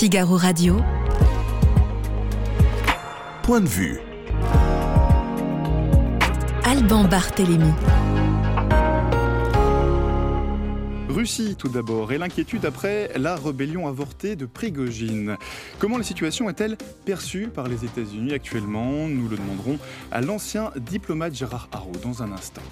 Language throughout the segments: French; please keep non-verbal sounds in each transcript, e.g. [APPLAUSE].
Figaro Radio. Point de vue. Alban Barthélémy. Russie tout d'abord et l'inquiétude après la rébellion avortée de Prigogine. Comment la situation est-elle perçue par les États-Unis actuellement? Nous le demanderons à l'ancien diplomate Gérard Haro dans un instant.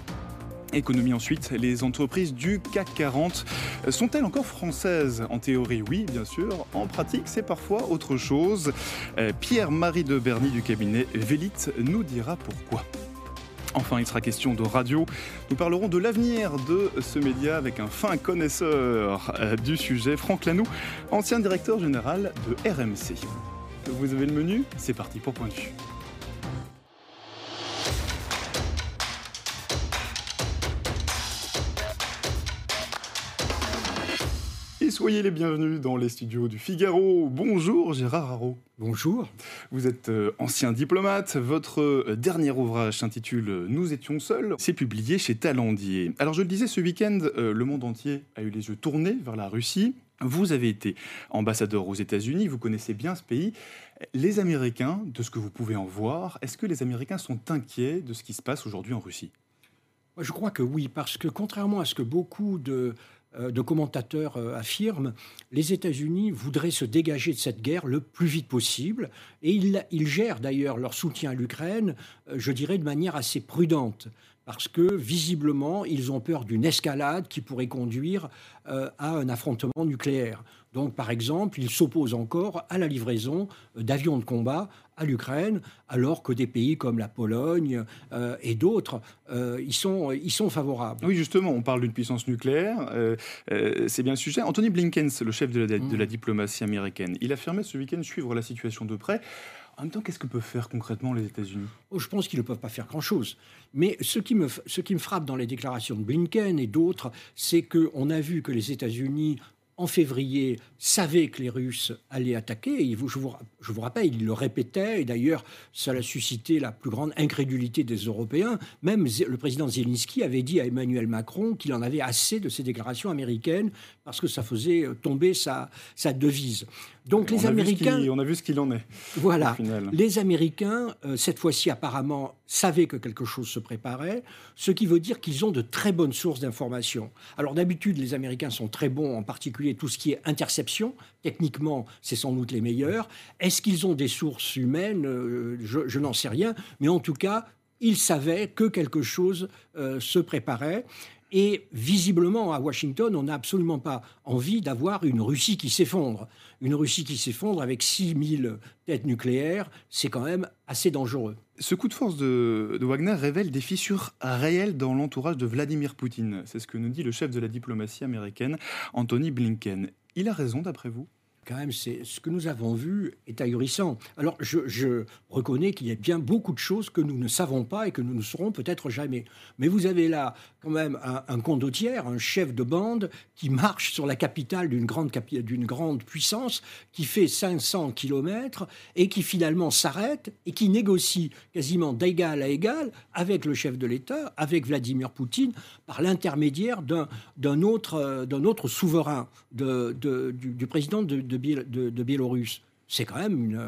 Économie ensuite, les entreprises du CAC 40 sont-elles encore françaises? En théorie, oui, bien sûr. En pratique, c'est parfois autre chose. Euh, Pierre-Marie de Berny du cabinet Vélite nous dira pourquoi. Enfin, il sera question de radio. Nous parlerons de l'avenir de ce média avec un fin connaisseur euh, du sujet, Franck Lanoux, ancien directeur général de RMC. Vous avez le menu? C'est parti pour Point de vue. Soyez les bienvenus dans les studios du Figaro. Bonjour Gérard Haro. Bonjour. Vous êtes euh, ancien diplomate. Votre euh, dernier ouvrage s'intitule euh, Nous étions seuls. C'est publié chez Talendier. Alors je le disais, ce week-end, le monde entier a eu les yeux tournés vers la Russie. Vous avez été ambassadeur aux États-Unis, vous connaissez bien ce pays. Les Américains, de ce que vous pouvez en voir, est-ce que les Américains sont inquiets de ce qui se passe aujourd'hui en Russie? Je crois que oui, parce que contrairement à ce que beaucoup de de commentateurs euh, affirment, les États-Unis voudraient se dégager de cette guerre le plus vite possible. Et ils, gèrent d'ailleurs leur soutien à l'Ukraine, euh, je dirais, de manière assez prudente parce que visiblement, ils ont peur d'une escalade qui pourrait conduire à un affrontement nucléaire. Donc, par exemple, ils s'opposent encore à la livraison d'avions de combat à l'Ukraine, alors que des pays comme la Pologne euh, et d'autres euh, y, sont, y sont favorables. Oui, justement, on parle d'une puissance nucléaire, euh, c'est bien le sujet. Anthony Blinken, le chef de la, de la mm. diplomatie américaine, il affirmait ce week-end suivre la situation de près. En même temps, qu'est-ce que peuvent faire concrètement les États-Unis? Oh, Je pense qu'ils ne peuvent pas faire grand-chose. Mais ce qui, me, ce qui me frappe dans les déclarations de Blinken et d'autres, c'est qu'on a vu que les États-Unis en février, savait que les Russes allaient attaquer. Et je, vous, je vous rappelle, il le répétait, et d'ailleurs, ça a suscité la plus grande incrédulité des Européens. Même le président Zelensky avait dit à Emmanuel Macron qu'il en avait assez de ces déclarations américaines parce que ça faisait tomber sa, sa devise. Donc les Américains... on a vu ce qu'il en est. Voilà. Les Américains, euh, cette fois-ci apparemment, savaient que quelque chose se préparait, ce qui veut dire qu'ils ont de très bonnes sources d'informations. Alors d'habitude, les Américains sont très bons, en particulier tout ce qui est interception. Techniquement, c'est sans doute les meilleurs. Est-ce qu'ils ont des sources humaines? Euh, Je, n'en sais rien. Mais en tout cas, ils savaient que quelque chose euh, se préparait. Et visiblement, à Washington, on n'a absolument pas envie d'avoir une Russie qui s'effondre. Une Russie qui s'effondre avec 6000 têtes nucléaires, c'est quand même assez dangereux. Ce coup de force de, Wagner révèle des fissures réelles dans l'entourage de Vladimir Poutine. C'est ce que nous dit le chef de la diplomatie américaine, Anthony Blinken. Il a raison, d'après vous? Quand même, c'est ce que nous avons vu est ahurissant. Alors, je, reconnais qu'il y a bien beaucoup de choses que nous ne savons pas et que nous ne saurons peut-être jamais. Mais vous avez là quand même un, un condottière, un chef de bande qui marche sur la capitale d'une grande, d'une grande puissance, qui fait 500 kilomètres et qui finalement s'arrête et qui négocie quasiment d'égal à égal avec le chef de l'État, avec Vladimir Poutine, par l'intermédiaire d'un autre, autre souverain, de, du, du, président de, de de, Biélorusse c'est quand même une.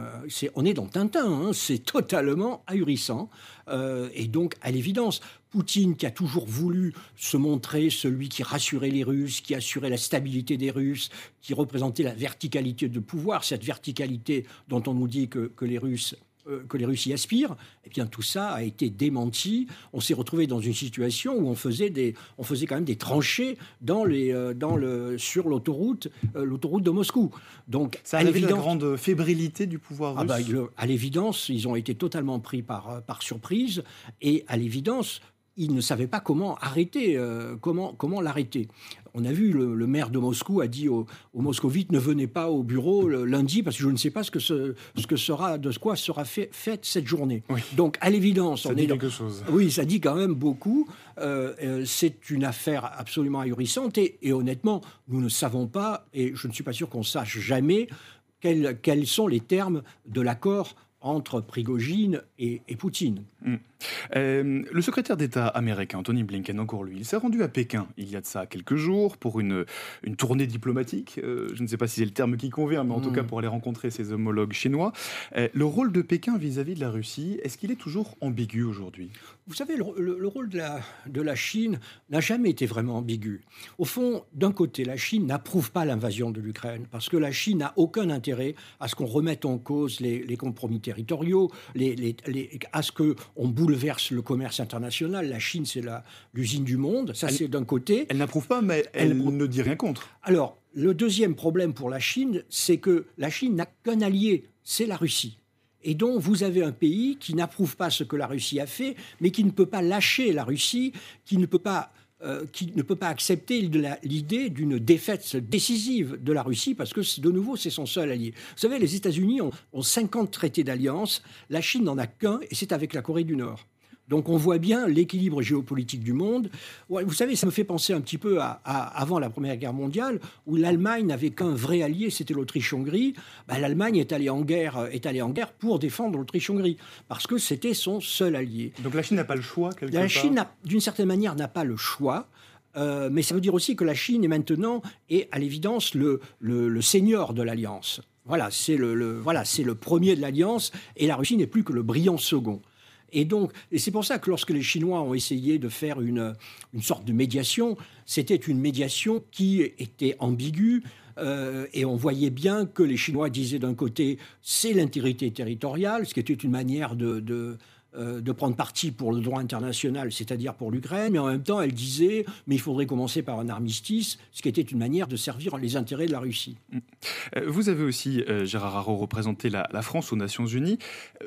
on est dans Tintin, hein, c'est totalement ahurissant. Euh, et donc, à l'évidence, Poutine, qui a toujours voulu se montrer celui qui rassurait les Russes, qui assurait la stabilité des Russes, qui représentait la verticalité de pouvoir, cette verticalité dont on nous dit que les Russes euh, que les Russes y aspirent, eh bien tout ça a été démenti. On s'est retrouvé dans une situation où on faisait des, on faisait quand même des tranchées dans les, euh, dans le, sur l'autoroute, euh, l'autoroute de Moscou. Donc ça a la grande fébrilité du pouvoir ah russe. bah, à l'évidence, ils ont été totalement pris par, par surprise et à l'évidence, ils ne savaient pas comment arrêter, euh, comment, comment l'arrêter. On a vu, le, maire de Moscou a dit aux, moscovites ne venez pas au bureau lundi parce que je ne sais pas ce que, ce, ce que sera, de quoi sera fait, faite cette journée. Donc, à l'évidence, on dit quelque chose. Oui, ça dit quand même beaucoup. Euh, euh, c'est une affaire absolument ahurissante et, et, honnêtement, nous ne savons pas, et je ne suis pas sûr qu'on sache jamais, quels, quels sont les termes de l'accord entre Prigogine et, Poutine. Hmm. Euh, le secrétaire d'État américain, Anthony Blinken, encore lui, il s'est rendu à Pékin il y a de ça quelques jours pour une, une tournée diplomatique. Euh, je ne sais pas si c'est le terme qui convient, mais en tout hmm. cas pour aller rencontrer ses homologues chinois. Euh, le rôle de Pékin vis-à-vis de la Russie, est-ce qu'il est toujours ambigu aujourd'hui? Vous savez, le, rôle de la, de la Chine n'a jamais été vraiment ambigu. Au fond, d'un côté, la Chine n'approuve pas l'invasion de l'Ukraine parce que la Chine n'a aucun intérêt à ce qu'on remette en cause les, les compromis territoriaux, les, à ce qu'on bouleverse le commerce international. La Chine, c'est l'usine du monde. Ça, c'est d'un côté. Elle n'approuve pas, mais elle, ne dit rien contre. Alors, le deuxième problème pour la Chine, c'est que la Chine n'a qu'un allié, c'est la Russie. Et donc, vous avez un pays qui n'approuve pas ce que la Russie a fait, mais qui ne peut pas lâcher la Russie, qui ne peut pas euh, qui ne peut pas accepter l'idée d'une défaite décisive de la Russie parce que, de nouveau, c'est son seul allié. Vous savez, les États-Unis ont, ont 50 traités d'alliance, la Chine n'en a qu'un et c'est avec la Corée du Nord. Donc on voit bien l'équilibre géopolitique du monde. Vous savez, ça me fait penser un petit peu à, avant la Première Guerre mondiale, où l'Allemagne n'avait qu'un vrai allié, c'était l'Autriche-Hongrie. Bah, L'Allemagne est allée en guerre, euh, est allée en guerre pour défendre l'Autriche-Hongrie, parce que c'était son seul allié. Donc la Chine n'a pas le choix quelque La Chine, d'une certaine manière, n'a pas le choix. Euh, mais ça veut dire aussi que la Chine est maintenant, et à l'évidence, le, le, seigneur de l'alliance. Voilà, c'est le, voilà, c'est le premier de l'alliance, et la Russie n'est plus que le brillant second. Et donc, et c'est pour ça que lorsque les Chinois ont essayé de faire une, une sorte de médiation, c'était une médiation qui était ambiguë. Euh, et on voyait bien que les Chinois disaient d'un côté, c'est l'intégrité territoriale, ce qui était une manière de, euh, de prendre parti pour le droit international, c'est-à-dire pour l'Ukraine, mais en même temps, elle disait, mais il faudrait commencer par un armistice, ce qui était une manière de servir les intérêts de la Russie. Mm. Euh, vous avez aussi, euh, Gérard Haro, représenté la, France aux Nations Unies.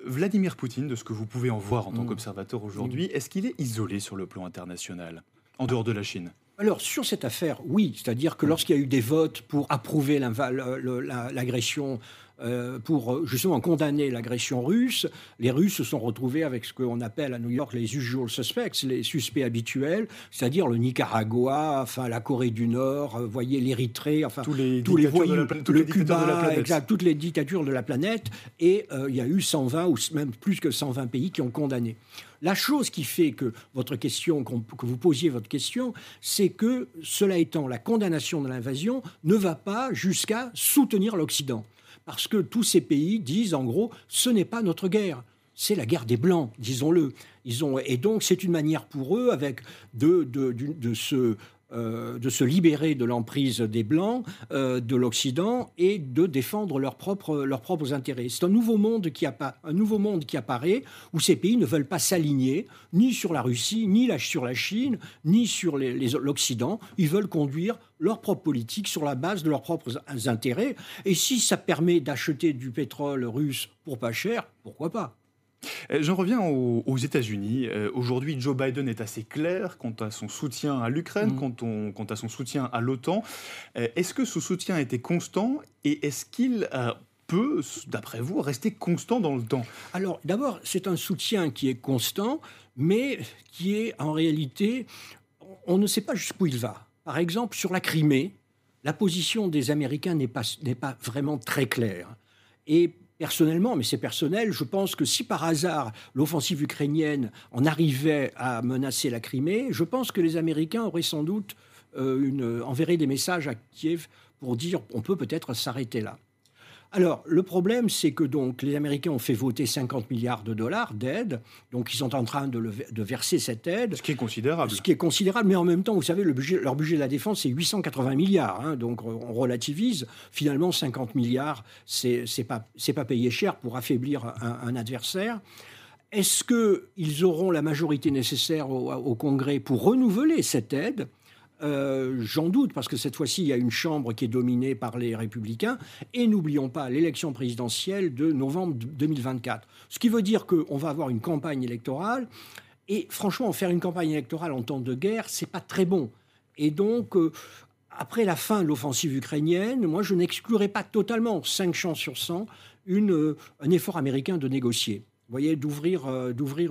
Vladimir Poutine, de ce que vous pouvez en voir en tant mm. qu'observateur aujourd'hui, est-ce qu'il est isolé sur le plan international, en dehors de la Chine? Alors, sur cette affaire, oui. C'est-à-dire que lorsqu'il y a eu des votes pour approuver l'agression euh, pour euh, justement condamner l'agression russe. Les Russes se sont retrouvés avec ce qu'on appelle à New York les usual suspects, les suspects habituels, c'est-à-dire le Nicaragua, enfin la Corée du Nord, euh, voyez l'Érythrée, enfin tous les, tous les voyous, le Cuba, exact, toutes les dictatures de la planète. Et il y a eu 120 ou même plus que 120 pays qui ont condamné. La chose qui fait que votre question, que vous posiez votre question, c'est que, cela étant, la condamnation de l'invasion ne va pas jusqu'à soutenir l'Occident parce que tous ces pays disent en gros, ce n'est pas notre guerre, c'est la guerre des Blancs, disons-le. Ont, et donc c'est une manière pour eux de se euh, de se libérer de l'emprise des Blancs, euh, de l'Occident, et de défendre leurs propres, leurs propres intérêts. C'est un nouveau, monde qui apparaît, où ces pays ne veulent pas s'aligner, ni sur la Russie, ni sur la Chine, ni sur l'Occident. Ils veulent conduire leur propre politique sur la base de leurs propres intérêts. Et si ça permet d'acheter du pétrole russe pour pas cher, pourquoi pas? J'en reviens aux, États-Unis. Euh, aujourd'hui, Joe Biden est assez clair quant à son soutien à l'Ukraine, mm. quant, à son soutien à l'OTAN. Euh, est-ce que ce soutien été constant et est-ce qu'il peut, d'après vous, rester constant dans le temps? Alors, d'abord, c'est un soutien qui est constant, mais qui est en réalité, on ne sait pas jusqu'où il va. Par exemple, sur la Crimée, la position des Américains n'est pas, pas vraiment très claire. Et personnellement, mais c'est personnel, je pense que si par hasard l'offensive ukrainienne en arrivait à menacer la Crimée, je pense que les Américains auraient sans doute euh, une, enverraient des messages à Kiev pour dire on peut peut-être s'arrêter là. Alors, le problème, c'est que donc les Américains ont fait voter 50 milliards de dollars d'aide, donc ils sont en train de, verser cette aide. Ce qui est considérable. Ce qui est considérable, mais en même temps, vous savez, le budget, leur budget de la défense, c'est 880 milliards, hein, donc on relativise. Finalement, 50 milliards, c'est pas, pas payé cher pour affaiblir un, adversaire. Est-ce qu'ils auront la majorité nécessaire au Congrès pour renouveler cette aide? Euh, j'en doute, parce que cette fois-ci, il y a une Chambre qui est dominée par les républicains. Et n'oublions pas l'élection présidentielle de novembre 2024. Ce qui veut dire qu'on va avoir une campagne électorale. Et franchement, faire une campagne électorale en temps de guerre, c'est pas très bon. Et donc, euh, après la fin de l'offensive ukrainienne, moi, je n'exclurais pas totalement, 5 chances sur 100, une, euh, un effort américain de négocier. Voyez, d'ouvrir,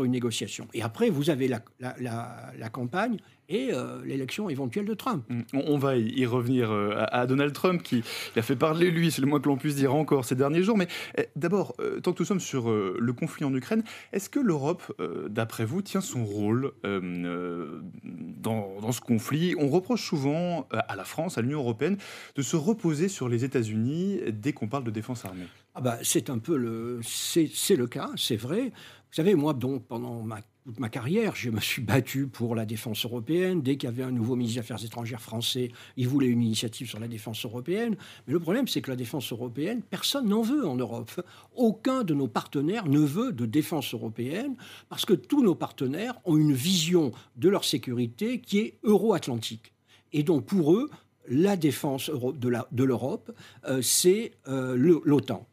une négociation. Et après, vous avez la campagne et euh, l'élection éventuelle de Trump. Mm. On, va y revenir euh, à, Donald Trump qui a fait parler lui, c'est le moins que l'on puisse dire encore ces derniers jours. Mais eh, d'abord, euh, tant que nous sommes sur le conflit en Ukraine, est-ce que l'Europe, d'après vous, tient son rôle dans, ce conflit? On reproche souvent à la France, à l'Union européenne, de se reposer sur les États-Unis dès qu'on parle de défense armée. Ah bah, c'est un peu le, c'est le cas, c'est vrai. Vous savez, moi, donc, pendant ma toute ma carrière, je me suis battu pour la défense européenne. Dès qu'il y avait un nouveau ministre des Affaires étrangères français, il voulait une initiative sur la défense européenne. Mais le problème, c'est que la défense européenne, personne n'en veut en Europe. Aucun de nos partenaires ne veut de défense européenne parce que tous nos partenaires ont une vision de leur sécurité qui est euro-atlantique. Et donc, pour eux, la défense de l'Europe, euh, c'est euh, l'OTAN.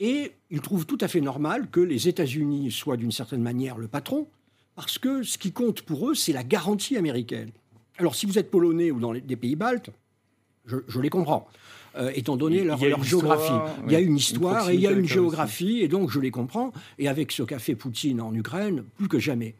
Et ils trouvent tout à fait normal que les États-Unis soient d'une certaine manière le patron, parce que ce qui compte pour eux, c'est la garantie américaine. Alors, si vous êtes polonais ou dans les, des pays baltes, je, les comprends. Euh, étant donné leur, géographie. il y a une histoire et il y a une géographie, et donc je les comprends. Et avec ce qu'a fait Poutine en Ukraine, plus que jamais.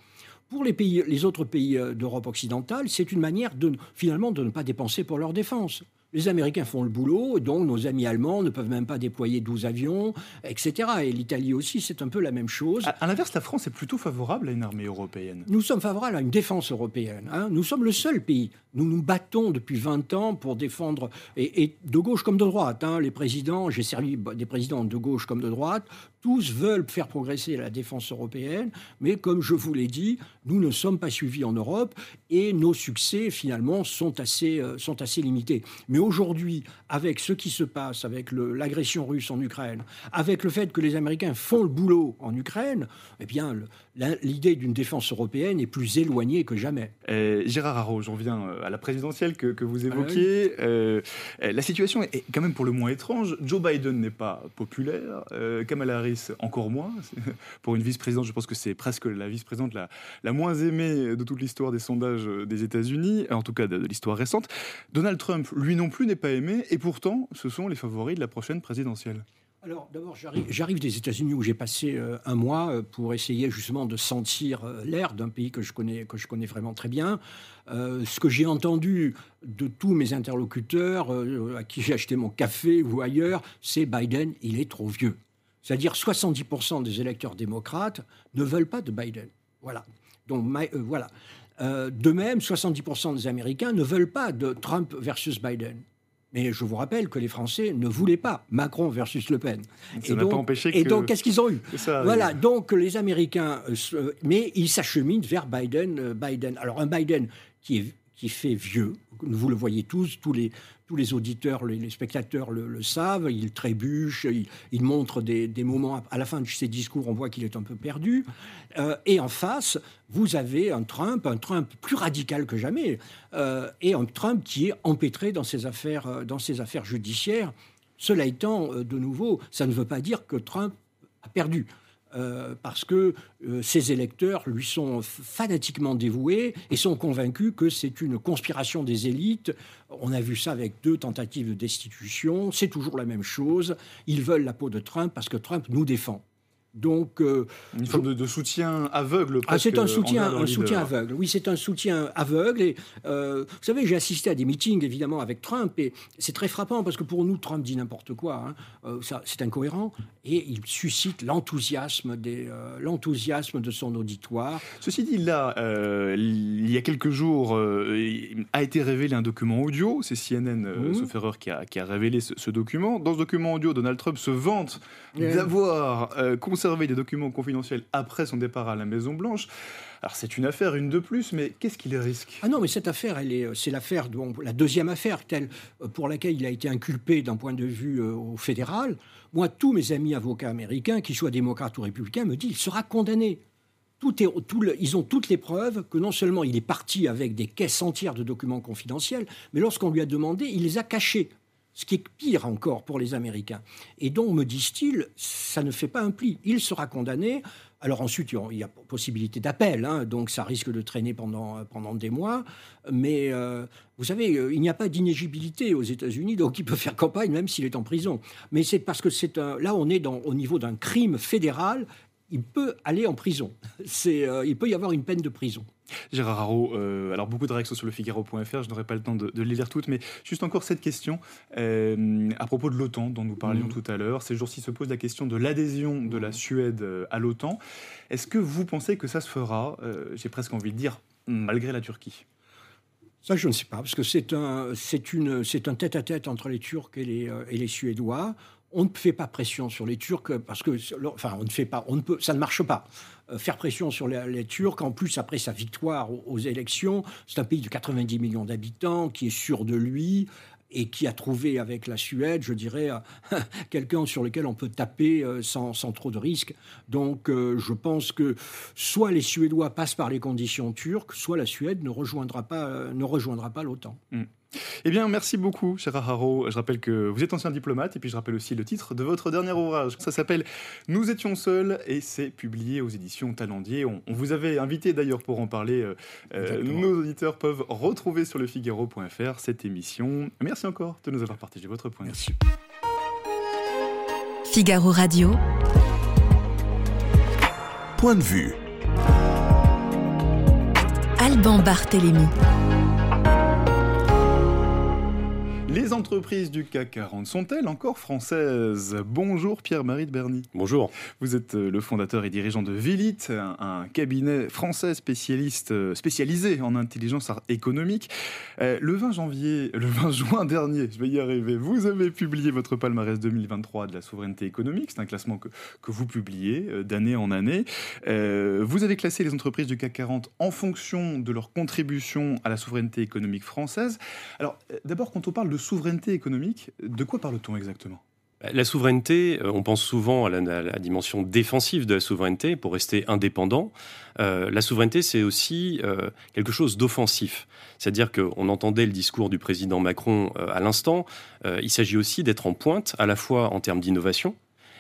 Pour les, pays, les autres pays euh, d'Europe occidentale, c'est une manière de, finalement de ne pas dépenser pour leur défense. Les Américains font le boulot, donc nos amis allemands ne peuvent même pas déployer 12 avions, etc. Et l'Italie aussi, c'est un peu la même chose. À, l'inverse, la France est plutôt favorable à une armée européenne. Nous sommes favorables à une défense européenne. Hein. Nous sommes le seul pays. Nous nous battons depuis 20 ans pour défendre, et, de gauche comme de droite. Hein. Les présidents, j'ai servi des présidents de gauche comme de droite, tous veulent faire progresser la défense européenne, mais comme je vous l'ai dit, nous ne sommes pas suivis en Europe et nos succès finalement sont assez, euh, sont assez limités. Mais aujourd'hui, avec ce qui se passe, avec l'agression russe en Ukraine, avec le fait que les Américains font le boulot en Ukraine, eh bien, l'idée d'une défense européenne est plus éloignée que jamais. Gérard Haro, j'en viens euh, à la présidentielle que, que vous ah évoquiez. Euh, la situation est quand même pour le moins étrange. Joe Biden n'est pas populaire, Kamala Harris encore moins. [LAUGHS] Pour une vice-présidente, je pense que c'est presque la vice-présidente la, moins aimée de toute l'histoire des sondages des États-Unis, en tout cas de, l'histoire récente. Donald Trump, lui non plus, n'est pas aimé, et pourtant, ce sont les favoris de la prochaine présidentielle. Alors d'abord, j'arrive des États-Unis où j'ai passé euh, un mois euh, pour essayer justement de sentir euh, l'air d'un pays que je connais vraiment très bien. ce que j'ai entendu de tous mes interlocuteurs à qui j'ai acheté mon café ou ailleurs, c'est Biden, il est trop vieux. C'est-à-dire 70% des électeurs démocrates ne veulent pas de Biden. Voilà. Donc euh, voilà. Euh, de même, 70% des Américains ne veulent pas de Trump versus Biden. Mais je vous rappelle que les Français ne voulaient pas Macron versus Le Pen. Ça n'a pas empêché que... Et donc, qu'est-ce qu'ils ont eu? Voilà, donc les Américains... Euh, mais ils s'acheminent vers Biden, Biden. Alors, un Biden qui, est, qui fait vieux, vous le voyez tous, tous les, tous les auditeurs, les, spectateurs le, savent, il trébuche, il, montre des, moments, à la fin de ses discours, on voit qu'il est un peu perdu. Euh, et en face, vous avez un Trump, un Trump plus radical que jamais, euh, et un Trump qui est empêtré dans ses affaires, euh, dans ses affaires judiciaires. Cela étant, de nouveau, ça ne veut pas dire que Trump a perdu. Euh, parce que euh, ses électeurs lui sont fanatiquement dévoués et sont convaincus que c'est une conspiration des élites. On a vu ça avec deux tentatives de destitution, c'est toujours la même chose. Ils veulent la peau de Trump parce que Trump nous défend. Donc, euh, une forme de, soutien aveugle. Ah, c'est un soutien, un soutien aveugle. Oui, c'est un soutien aveugle. Et euh, vous savez, j'ai assisté à des meetings évidemment avec Trump et c'est très frappant parce que pour nous, Trump dit n'importe quoi. Hein. Euh, c'est incohérent et il suscite l'enthousiasme des, l'enthousiasme de son auditoire. Ceci dit, là, il y a quelques jours, a été révélé un document audio. C'est CNN, mmh. sauf erreur, qui a, qui a révélé ce, document. Dans ce document audio, Donald Trump se vante d'avoir des documents confidentiels après son départ à la Maison Blanche. Alors c'est une affaire, une de plus, mais qu'est-ce qu'il risque? Ah non, mais cette affaire, elle est, c'est l'affaire, la deuxième affaire telle euh, pour laquelle il a été inculpé d'un point de vue euh, fédéral. Moi, tous mes amis avocats américains, qu'ils soient démocrates ou républicains, me disent il sera condamné. Tout est, ils ont toutes les preuves que non seulement il est parti avec des caisses entières de documents confidentiels, mais lorsqu'on lui a demandé, il les a cachés ce qui est pire encore pour les Américains. Et donc, me disent-ils, ça ne fait pas un pli. Il sera condamné. Alors ensuite, il y a possibilité d'appel, hein, donc ça risque de traîner pendant, pendant des mois. Mais euh, vous savez, euh, il n'y a pas d'inégibilité aux États-Unis, donc il peut faire campagne même s'il est en prison. Mais c'est parce que c'est là, on est au niveau d'un crime fédéral. Il peut aller en prison. [LAUGHS] Euh, il peut y avoir une peine de prison. Gérard Haro, euh, alors beaucoup de réactions sur le Figaro.fr, je n'aurai pas le temps de, les lire toutes, mais juste encore cette question euh, à propos de l'OTAN dont nous parlions mmh. tout à l'heure. Ces jours-ci se pose la question de l'adhésion de la Suède euh, à l'OTAN. Est-ce que vous pensez que ça se fera, j'ai presque envie de dire, malgré la Turquie? Ça, je ne sais pas, parce que c'est un, c'est une, c'est un tête-à-tête entre les Turcs et les, et les Suédois on ne fait pas pression sur les Turcs parce que, enfin, on ne fait pas, on ne peut, ça ne marche pas. Euh, faire pression sur les, Turcs, en plus après sa victoire aux, élections, c'est un pays de 90 millions d'habitants qui est sûr de lui et qui a trouvé avec la Suède, je dirais, euh, [LAUGHS] quelqu'un sur lequel on peut taper euh, sans, trop de risques. Donc je pense que soit les Suédois passent par les conditions turques, soit la Suède ne rejoindra pas, pas l'OTAN. Mm. Eh bien, merci beaucoup, cher Haro. Je rappelle que vous êtes ancien diplomate, et puis je rappelle aussi le titre de votre dernier ouvrage. Ça s'appelle Nous étions seuls, et c'est publié aux éditions Talendier. On, vous avait invité d'ailleurs pour en parler. Euh, euh, nos auditeurs peuvent retrouver sur le Figaro.fr cette émission. Merci encore de nous avoir partagé votre point de vue. Figaro Radio. Point de vue. Alban Barthélémy. Les entreprises du CAC 40 sont-elles encore françaises? Bonjour Pierre-Marie de Berny. Bonjour. Vous êtes euh, le fondateur et dirigeant de Vilit, un, cabinet français spécialiste, euh, spécialisé en intelligence économique. Euh, le 20 janvier, [LAUGHS] le 20 juin dernier, je vais y arriver, vous avez publié votre palmarès 2023 de la souveraineté économique. C'est un classement que, que vous publiez d'année en année. vous avez classé les entreprises du CAC 40 en fonction de leur contribution à la souveraineté économique française. Alors d'abord, quand on parle de souveraineté économique, de quoi parle-t-on exactement? La souveraineté, euh, on pense souvent à la, dimension défensive de la souveraineté pour rester indépendant. Euh, la souveraineté, c'est aussi euh, quelque chose d'offensif. C'est-à-dire qu'on entendait le discours du président Macron à l'instant. il s'agit aussi d'être en pointe, à la fois en termes d'innovation,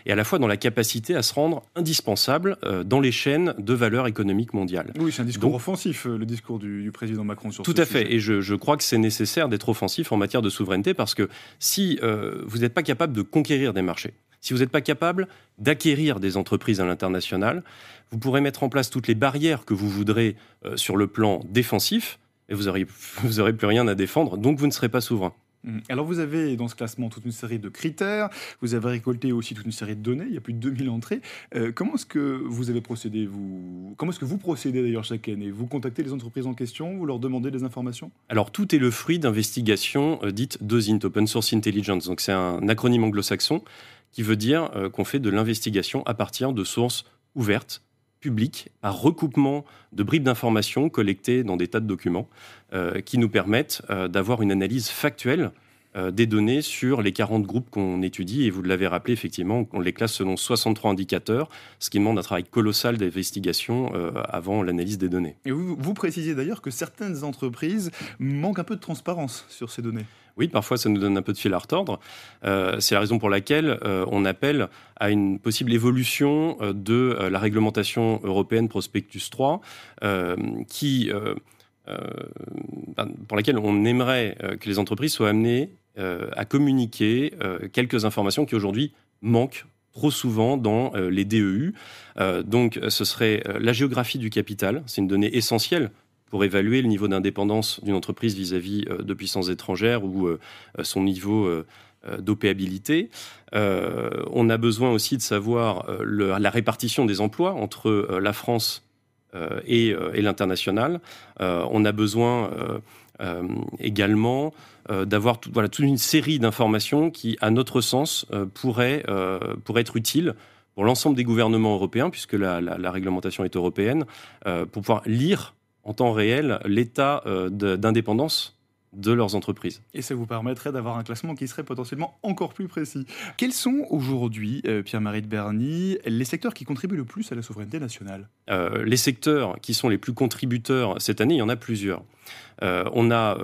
et à la fois dans la capacité à se rendre indispensable euh, dans les chaînes de valeur économique mondiale. Oui, c'est un discours offensif, euh, le discours du, président Macron sur Tout à fait, et je, crois que c'est nécessaire d'être offensif en matière de souveraineté parce que si euh, vous n'êtes pas capable de conquérir des marchés, si vous n'êtes pas capable d'acquérir des entreprises à l'international, vous pourrez mettre en place toutes les barrières que vous voudrez sur le plan défensif, et vous n'aurez [LAUGHS] vous aurez plus rien à défendre, donc vous ne serez pas souverain. Mm. Alors vous avez dans ce classement toute une série de critères, vous avez récolté aussi toute une série de données, il y a plus de 2000 entrées. Euh, comment est-ce que vous avez procédé vous... Comment est-ce que vous procédez d'ailleurs chaque année? Vous contactez les entreprises en question, vous leur demandez des informations? Alors tout est le fruit d'investigations euh, dites DOSINT, Open Source Intelligence. Donc c'est un acronyme anglo-saxon qui veut dire euh, qu'on fait de l'investigation à partir de sources ouvertes, par recoupement de bribes d'informations collectées dans des tas de documents. Euh, qui nous permettent euh, d'avoir une analyse factuelle euh, des données sur les 40 groupes qu'on étudie. Et vous l'avez rappelé, effectivement, on les classe selon 63 indicateurs, ce qui demande un travail colossal d'investigation avant l'analyse des données. Et vous, vous précisez d'ailleurs que certaines entreprises manquent un peu de transparence sur ces données. Oui, parfois ça nous donne un peu de fil à retordre. c'est la raison pour laquelle on appelle à une possible évolution de la réglementation européenne Prospectus 3, qui euh, ben, pour laquelle on aimerait euh, que les entreprises soient amenées euh, à communiquer quelques informations qui aujourd'hui manquent trop souvent dans les DEU. donc ce serait la géographie du capital, c'est une donnée essentielle pour évaluer le niveau d'indépendance d'une entreprise vis-à-vis de puissances étrangères ou son niveau d'opéabilité. on a besoin aussi de savoir la répartition des emplois entre la France euh, euh, et, l'international. Euh, on a besoin également d'avoir voilà, toute une série d'informations qui, à notre sens, pourraient, pourraient être utiles pour l'ensemble des gouvernements européens, puisque la réglementation est européenne, pour pouvoir lire en temps réel l'état d'indépendance de leurs entreprises. Et ça vous permettrait d'avoir un classement qui serait potentiellement encore plus précis. Quels sont aujourd'hui, euh, Pierre-Marie de Berny, les secteurs qui contribuent le plus à la souveraineté nationale? Euh, Les secteurs qui sont les plus contributeurs cette année, il y en a plusieurs. Euh, on, a,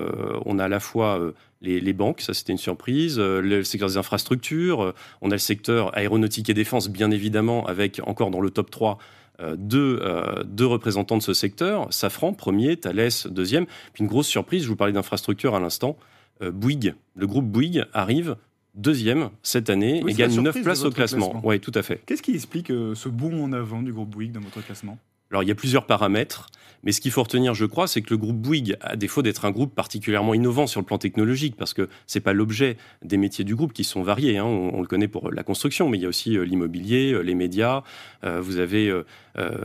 on a à la fois les, banques, ça c'était une surprise, le secteur des infrastructures, on a le secteur aéronautique et défense, bien évidemment, avec encore dans le top 3 euh, euh, deux, représentants de ce secteur, Safran, premier, Thales, deuxième. Puis une grosse surprise, je vous parlais d'infrastructure à l'instant, euh, Bouygues. Le groupe Bouygues arrive deuxième cette année et gagne 9 places au classement. Oui, tout à fait. Qu'est-ce qui explique ce bond en avant du groupe Bouygues dans votre classement? Alors il y a plusieurs paramètres, Mais ce qu'il faut retenir, je crois, c'est que le groupe Bouygues, à défaut d'être un groupe particulièrement innovant sur le plan technologique, parce que ce n'est pas l'objet des métiers du groupe qui sont variés, hein, on, le connaît pour la construction, mais il y a aussi euh, l'immobilier, euh, les médias, euh, vous avez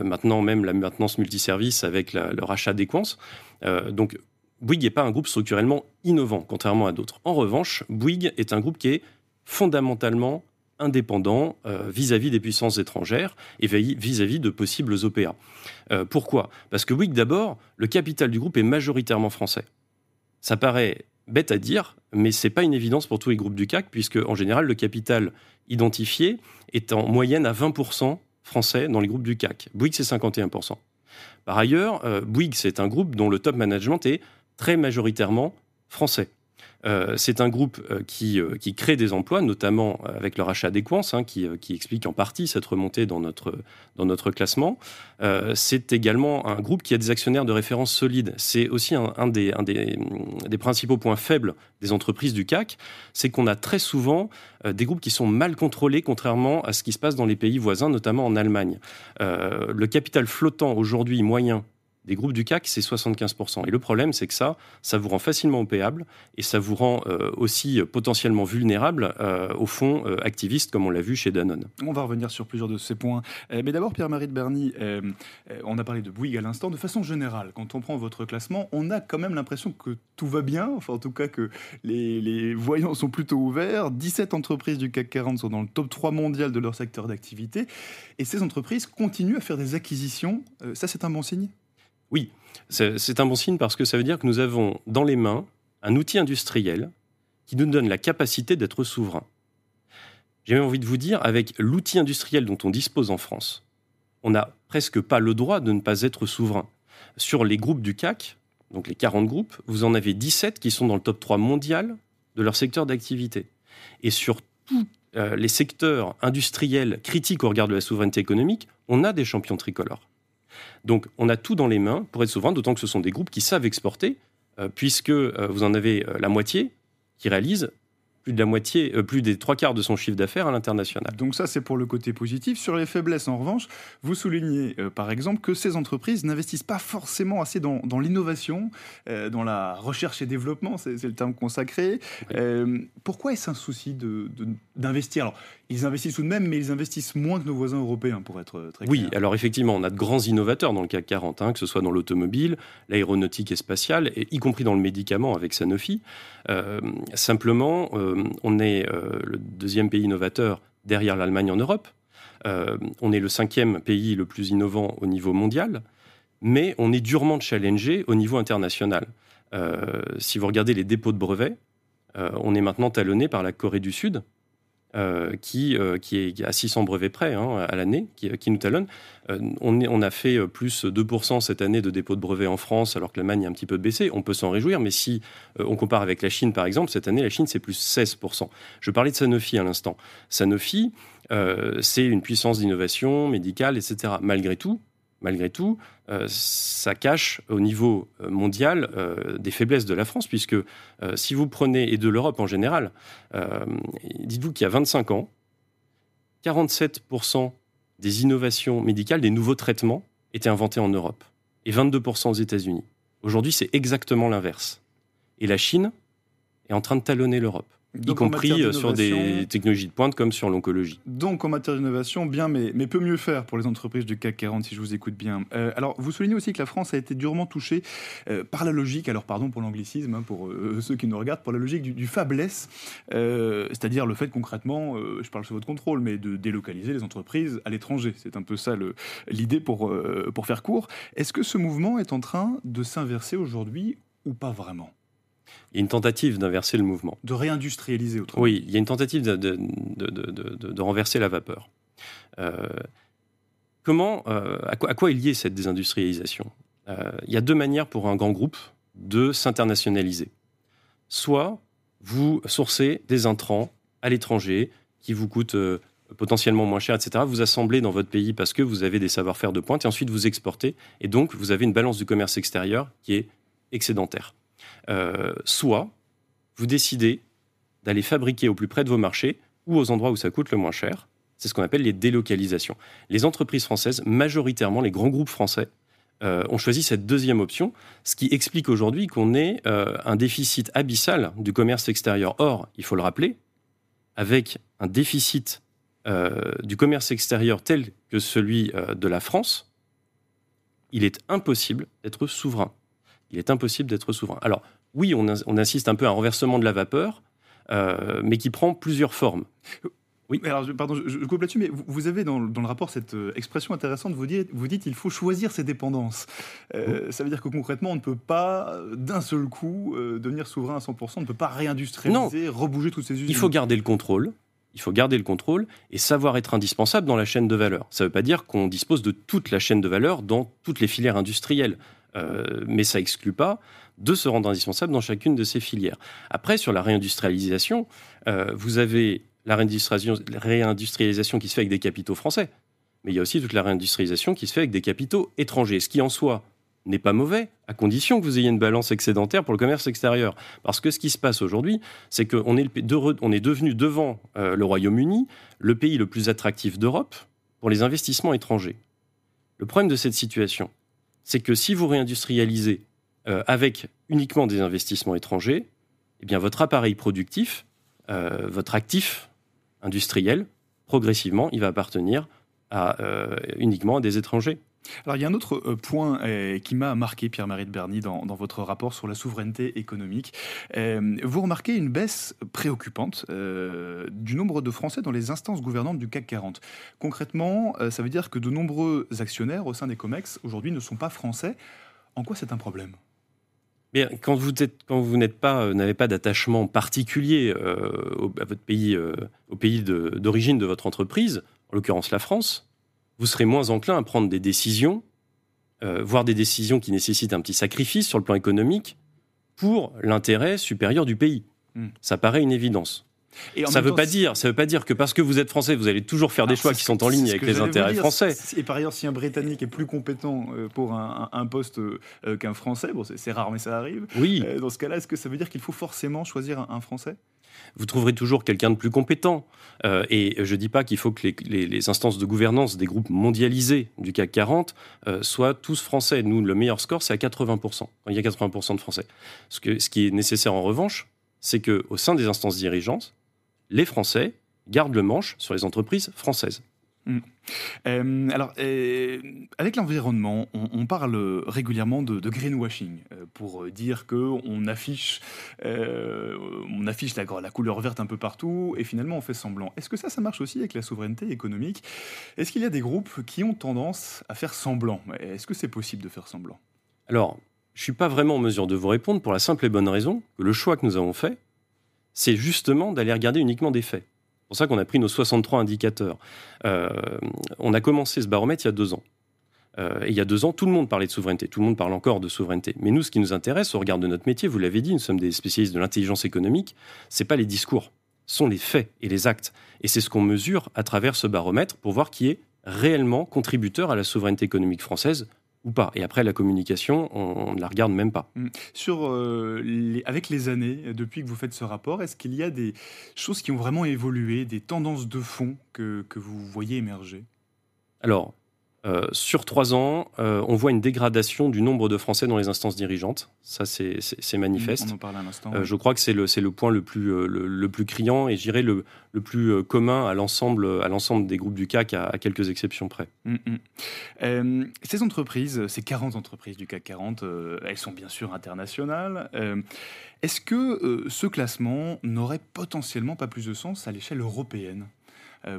maintenant même la maintenance multiservice avec le rachat d'Equance. donc Bouygues n'est pas un groupe structurellement innovant, contrairement à d'autres. En revanche, Bouygues est un groupe qui est fondamentalement indépendant euh, vis-à-vis des puissances étrangères et vis-à-vis de possibles OPA. Euh, pourquoi? Parce que oui, d'abord, le capital du groupe est majoritairement français. Ça paraît bête à dire, mais ce n'est pas une évidence pour tous les groupes du CAC, puisque en général, le capital identifié est en moyenne à 20% français dans les groupes du CAC. Bouygues, c'est 51%. Par ailleurs, euh, Bouygues, c'est un groupe dont le top management est très majoritairement français. Euh, c'est un groupe euh, euh, qui, crée des emplois, notamment avec le rachat d'Equance, hein, qui, explique en partie cette remontée dans notre, dans notre classement. c'est également un groupe qui a des actionnaires de référence solides. C'est aussi un, des, des, principaux points faibles des entreprises du CAC, c'est qu'on a très souvent des groupes qui sont mal contrôlés, contrairement à ce qui se passe dans les pays voisins, notamment en Allemagne. le capital flottant aujourd'hui moyen des groupes du CAC, c'est 75%. Et le problème, c'est que ça, ça vous rend facilement opéable et ça vous rend euh, aussi potentiellement vulnérable euh, au fond euh, activiste, comme on l'a vu chez Danone. On va revenir sur plusieurs de ces points. mais d'abord, Pierre-Marie de Berny, on a parlé de Bouygues à l'instant. De façon générale, quand on prend votre classement, on a quand même l'impression que tout va bien, enfin en tout cas que les, les voyants sont plutôt ouverts. 17 entreprises du CAC 40 sont dans le top 3 mondial de leur secteur d'activité. Et ces entreprises continuent à faire des acquisitions. ça, c'est un bon signe? Oui, c'est un bon signe parce que ça veut dire que nous avons dans les mains un outil industriel qui nous donne la capacité d'être souverain. J'ai même envie de vous dire, avec l'outil industriel dont on dispose en France, on n'a presque pas le droit de ne pas être souverain. Sur les groupes du CAC, donc les 40 groupes, vous en avez 17 qui sont dans le top 3 mondial de leur secteur d'activité. Et sur tous euh, les secteurs industriels critiques au regard de la souveraineté économique, on a des champions tricolores. Donc on a tout dans les mains pour être souverain, d'autant que ce sont des groupes qui savent exporter, euh, puisque euh, vous en avez euh, la moitié qui réalisent plus de la moitié, plus des trois quarts de son chiffre d'affaires à l'international. Donc ça, c'est pour le côté positif. Sur les faiblesses, en revanche, vous soulignez par exemple que ces entreprises n'investissent pas forcément assez dans, l'innovation, dans la recherche et développement, c'est le terme consacré. pourquoi est-ce un souci d'investir? De, ils investissent tout de même, mais ils investissent moins que nos voisins européens, pour être très clair. Oui, alors effectivement, on a de grands innovateurs dans le CAC 40, hein, que ce soit dans l'automobile, l'aéronautique et spatiale, et y compris dans le médicament avec Sanofi. Euh, simplement, euh, on est euh, le deuxième pays innovateur derrière l'Allemagne en Europe. on est le cinquième pays le plus innovant au niveau mondial, mais on est durement challengé au niveau international. si vous regardez les dépôts de brevets, on est maintenant talonné par la Corée du Sud, euh, qui, euh, qui est à 600 brevets près hein, à l'année, qui, qui, nous talonne. Euh, on, a fait plus 2% cette année de dépôt de brevets en France, alors que l'Allemagne a un petit peu baissé. On peut s'en réjouir, mais si on compare avec la Chine, par exemple, cette année, la Chine, c'est plus 16%. Je parlais de Sanofi à l'instant. Sanofi, c'est une puissance d'innovation médicale, etc. Malgré tout, malgré tout, euh, ça cache au niveau euh, mondial euh, des faiblesses de la France, puisque si vous prenez, et de l'Europe en général, dites-vous qu'il y a 25 ans, 47% des innovations médicales, des nouveaux traitements, étaient inventés en Europe, et 22% aux États-Unis. Aujourd'hui, c'est exactement l'inverse. Et la Chine est en train de talonner l'Europe y compris euh, sur des technologies de pointe comme sur l'oncologie. Donc en matière d'innovation, bien, mais, mais peut mieux faire pour les entreprises du CAC 40, si je vous écoute bien. Euh, alors, vous soulignez aussi que la France a été durement touchée euh, par la logique, alors pardon pour l'anglicisme, hein, pour [LAUGHS] ceux qui nous regardent, pour la logique du, du fabless, c'est-à-dire le fait concrètement, je parle sous votre contrôle, mais de délocaliser les entreprises à l'étranger. C'est un peu ça l'idée pour, pour faire court. Est-ce que ce mouvement est en train de s'inverser aujourd'hui ou pas vraiment? Il y a une tentative d'inverser le mouvement. De réindustrialiser autrement. Oui, il y a une tentative de, de, de, de renverser la vapeur. Euh, comment, euh, à, quoi, à, quoi, est liée cette désindustrialisation? Euh, Il y a deux manières pour un grand groupe de s'internationaliser. Soit vous sourcez des intrants à l'étranger qui vous coûtent potentiellement moins cher, etc. Vous assemblez dans votre pays parce que vous avez des savoir-faire de pointe et ensuite vous exportez. Et donc, vous avez une balance du commerce extérieur qui est excédentaire. Euh, soit vous décidez d'aller fabriquer au plus près de vos marchés ou aux endroits où ça coûte le moins cher. C'est ce qu'on appelle les délocalisations. Les entreprises françaises, majoritairement les grands groupes français, ont choisi cette deuxième option, ce qui explique aujourd'hui qu'on ait un déficit abyssal du commerce extérieur. Or, il faut le rappeler, avec un déficit du commerce extérieur tel que celui de la France, il est impossible d'être souverain. Il est impossible d'être souverain. Alors, oui, on, assiste un peu à un renversement de la vapeur, euh, mais qui prend plusieurs formes. Oui. Alors, pardon, je, coupe là-dessus, mais vous, avez dans, le rapport cette euh, expression intéressante. Vous dites, vous dites il faut choisir ses dépendances. Euh, ça veut dire que concrètement, on ne peut pas d'un seul coup devenir souverain à 100%. On ne peut pas réindustrialiser, rebouger toutes ces usines. Il faut garder le contrôle. Il faut garder le contrôle et savoir être indispensable dans la chaîne de valeur. Ça ne veut pas dire qu'on dispose de toute la chaîne de valeur dans toutes les filières industrielles. Mais ça exclut pas de se rendre indispensable dans chacune de ces filières. Après, sur la réindustrialisation, euh, vous avez la réindustrialisation qui se fait avec des capitaux français, mais il y a aussi toute la réindustrialisation qui se fait avec des capitaux étrangers, ce qui en soi n'est pas mauvais, à condition que vous ayez une balance excédentaire pour le commerce extérieur. Parce que ce qui se passe aujourd'hui, c'est qu'on est, est devenu devant euh, le Royaume-Uni le pays le plus attractif d'Europe pour les investissements étrangers. Le problème de cette situation, c'est que si vous réindustrialisez euh, avec uniquement des investissements étrangers, eh votre appareil productif, euh, votre actif industriel, progressivement, il va appartenir euh, uniquement à des étrangers. Alors il y a un autre point qui m'a marqué, Pierre-Marie de Berny, dans, votre rapport sur la souveraineté économique. vous remarquez une baisse préoccupante du nombre de Français dans les instances gouvernantes du CAC 40. Concrètement, ça veut dire que de nombreux actionnaires au sein des COMEX aujourd'hui ne sont pas français. En quoi c'est un problème? Quand vous quand vous n'êtes pas, euh, n'avez pas d'attachement particulier euh, à votre pays, euh, au pays d'origine de, votre entreprise, en l'occurrence la France, vous serez moins enclin à prendre des décisions, voire des décisions qui nécessitent un petit sacrifice sur le plan économique pour l'intérêt supérieur du pays. Hmm. Ça paraît une évidence ça ne veut, pas dire, ça veut pas dire que parce que vous êtes français, vous allez toujours faire des choix qui sont en ligne avec les intérêts français. Et par ailleurs, si un Britannique est plus compétent euh, pour un, poste euh, qu'un Français, bon, c'est rare, mais ça arrive. Oui. Euh, dans ce cas-là, est-ce que ça veut dire qu'il faut forcément choisir un, Français? Vous trouverez toujours quelqu'un de plus compétent. et je ne dis pas qu'il faut que les, instances de gouvernance des groupes mondialisés du CAC 40 soient tous français. Nous, le meilleur score, c'est à 80%. Il y a 80% de français. Ce, ce qui est nécessaire en revanche, c'est qu'au sein des instances dirigeantes, les Français gardent le manche sur les entreprises françaises. Hmm. Euh, alors, euh, avec l'environnement, on, parle régulièrement de, greenwashing euh, pour dire que on affiche, on affiche la, la, couleur verte un peu partout et finalement on fait semblant. Est-ce que ça, ça marche aussi avec la souveraineté économique? Est-ce qu'il y a des groupes qui ont tendance à faire semblant? Est-ce que c'est possible de faire semblant? Alors, je suis pas vraiment en mesure de vous répondre pour la simple et bonne raison que le choix que nous avons fait, c'est justement d'aller regarder uniquement des faits. C'est pour ça qu'on a pris nos 63 indicateurs. Euh, on a commencé ce baromètre il y a deux ans. Euh, et il y a deux ans, tout le monde parlait de souveraineté, tout le monde parle encore de souveraineté. Mais nous, ce qui nous intéresse au regard de notre métier, vous l'avez dit, nous sommes des spécialistes de l'intelligence économique, c'est pas les discours, ce sont les faits et les actes. Et c'est ce qu'on mesure à travers ce baromètre pour voir qui est réellement contributeur à la souveraineté économique française ou pas. Et après, la communication, on ne la regarde même pas. Mm. Sur, euh, les, avec les années, depuis que vous faites ce rapport, est-ce qu'il y a des choses qui ont vraiment évolué, des tendances de fond que, que vous voyez émerger? Alors, euh, sur trois ans, euh, on voit une dégradation du nombre de Français dans les instances dirigeantes. Ça, c'est manifeste. On en parle. Euh, je crois que c'est le, le, point le plus, le, plus criant et j'irais le, le plus commun à l'ensemble des groupes du CAC, à, quelques exceptions près. Mm, mm. ces entreprises, ces 40 entreprises du CAC 40, elles sont bien sûr internationales. Est-ce que ce classement n'aurait potentiellement pas plus de sens à l'échelle européenne?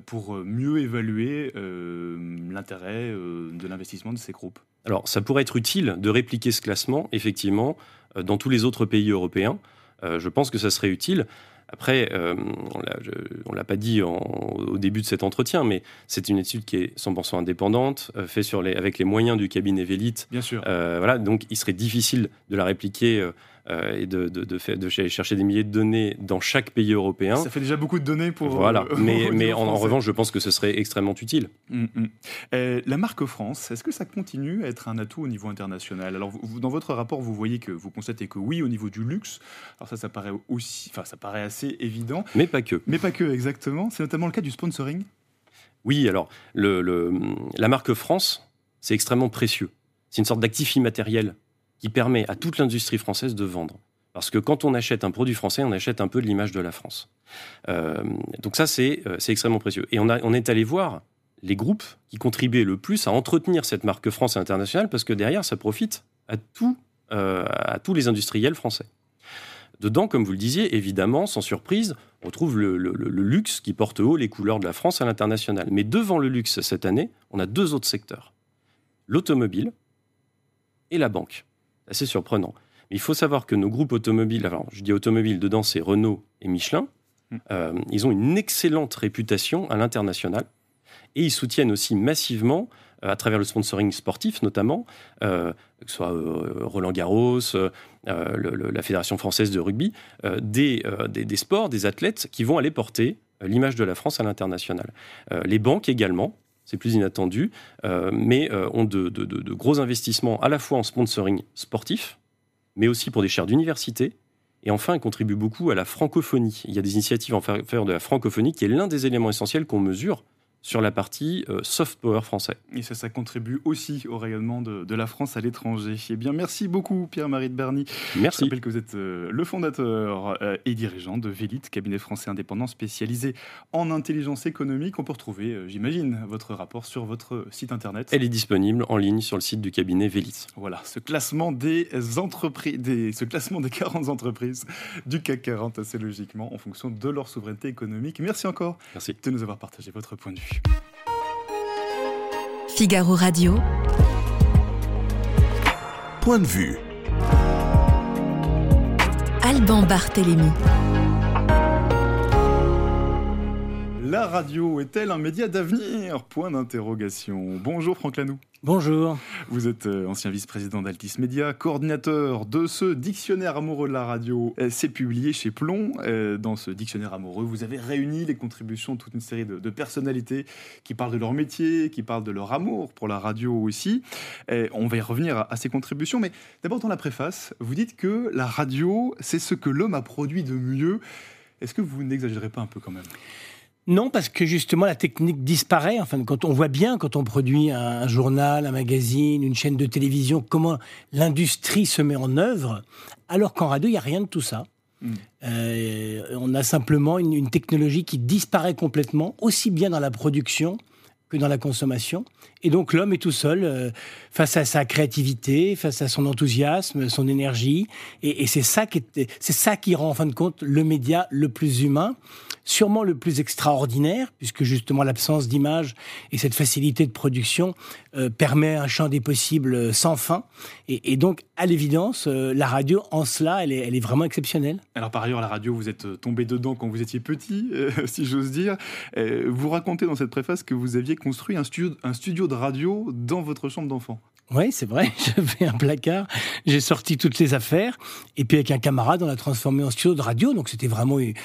Pour euh, mieux évaluer euh, l'intérêt de l'investissement de ces groupes Alors, ça pourrait être utile de répliquer ce classement, effectivement, dans tous les autres pays européens. je pense que ça serait utile. Après, on ne l'a pas dit au début de cet entretien, mais c'est une étude qui est 100% indépendante, faite sur les, avec les moyens du cabinet Vélite. Bien sûr. voilà, donc il serait difficile de la répliquer euh, et de, de, de, de, chercher des milliers de données dans chaque pays européen. Ça fait déjà beaucoup de données pour. Voilà, euh, [LAUGHS] mais, mais en, revanche, je pense que ce serait extrêmement utile. Mm, mm. Euh, la marque France, est-ce que ça continue à être un atout au niveau international? Alors, vous, dans votre rapport, vous voyez que vous constatez que oui, au niveau du luxe, alors ça, ça paraît aussi, enfin, ça paraît assez évident. Mais pas que. Mais pas que, exactement. C'est notamment le cas du sponsoring? Oui, alors le, le, la marque France, c'est extrêmement précieux. C'est une sorte d'actif immatériel qui permet à toute l'industrie française de vendre. Parce que quand on achète un produit français, on achète un peu de l'image de la France. Euh, donc ça, c'est extrêmement précieux. Et on, a, on est allé voir les groupes qui contribuaient le plus à entretenir cette marque France internationale, parce que derrière, ça profite à, tout, à tous les industriels français. Dedans, comme vous le disiez, évidemment, sans surprise, on trouve le, luxe qui porte haut les couleurs de la France à l'international. Mais devant le luxe, cette année, on a deux autres secteurs. L'automobile et la banque. Assez surprenant. Mais il faut savoir que nos groupes automobiles, alors je dis automobile, dedans c'est Renault et Michelin, hmm. euh, ils ont une excellente réputation à l'international et ils soutiennent aussi massivement euh, à travers le sponsoring sportif notamment, euh, que ce soit euh, Roland Garros, la Fédération française de rugby, des, des, sports, des athlètes qui vont aller porter l'image de la France à l'international. les banques également, c'est plus inattendu, mais ont de, gros investissements à la fois en sponsoring sportif, mais aussi pour des chaires d'université. Et enfin, elles contribuent beaucoup à la francophonie. Il y a des initiatives en faveur de la francophonie qui est l'un des éléments essentiels qu'on mesure sur la partie euh, soft power français. Et ça, ça contribue aussi au rayonnement de, la France à l'étranger. Eh bien, merci beaucoup Pierre-Marie de Berny. Merci. Je rappelle que vous êtes euh, le fondateur euh, et dirigeant de Vélit, cabinet français indépendant spécialisé en intelligence économique. On peut retrouver, j'imagine, votre rapport sur votre site internet. Elle est disponible en ligne sur le site du cabinet Vélit. Voilà, ce classement des entreprises, des, ce classement des 40 entreprises du CAC 40 assez logiquement en fonction de leur souveraineté économique. Merci encore Merci. de nous avoir partagé votre point de vue. Figaro Radio. Point de vue. Alban Barthélémy. La radio est-elle un média d'avenir? Point d'interrogation. Bonjour Franck Lanoux. Bonjour. Vous êtes euh, ancien vice-président d'Altis Media, coordinateur de ce dictionnaire amoureux de la radio. C'est publié chez Plomb. Dans ce dictionnaire amoureux, vous avez réuni les contributions de toute une série de, personnalités qui parlent de leur métier, qui parlent de leur amour pour la radio aussi. On va y revenir à ces contributions, mais d'abord dans la préface, vous dites que la radio, c'est ce que l'homme a produit de mieux. Est-ce que vous n'exagérez pas un peu quand même? Non, parce que justement la technique disparaît. Enfin, quand on voit bien, quand on produit un, journal, un magazine, une chaîne de télévision, comment l'industrie se met en œuvre, alors qu'en radio, il n'y a rien de tout ça. Hmm. Euh, on a simplement une, technologie qui disparaît complètement, aussi bien dans la production que dans la consommation. Et donc l'homme est tout seul euh, face à sa créativité, face à son enthousiasme, son énergie. Et, et c'est ça qui c'est ça qui rend en fin de compte le média le plus humain sûrement le plus extraordinaire, puisque justement l'absence d'image et cette facilité de production euh, permet un champ des possibles sans fin. Et, donc, à l'évidence, euh, la radio, en cela, elle est, vraiment exceptionnelle. Alors par ailleurs, la radio, vous êtes euh, tombé dedans quand vous étiez petit, [LAUGHS] si j'ose dire. vous racontez dans cette préface que vous aviez construit un studio de radio dans votre chambre d'enfant. Oui, c'est vrai. [LAUGHS] J'avais un placard. J'ai sorti toutes les affaires. Et puis, avec un camarade, on l'a transformé en studio de radio. Donc, c'était vraiment une,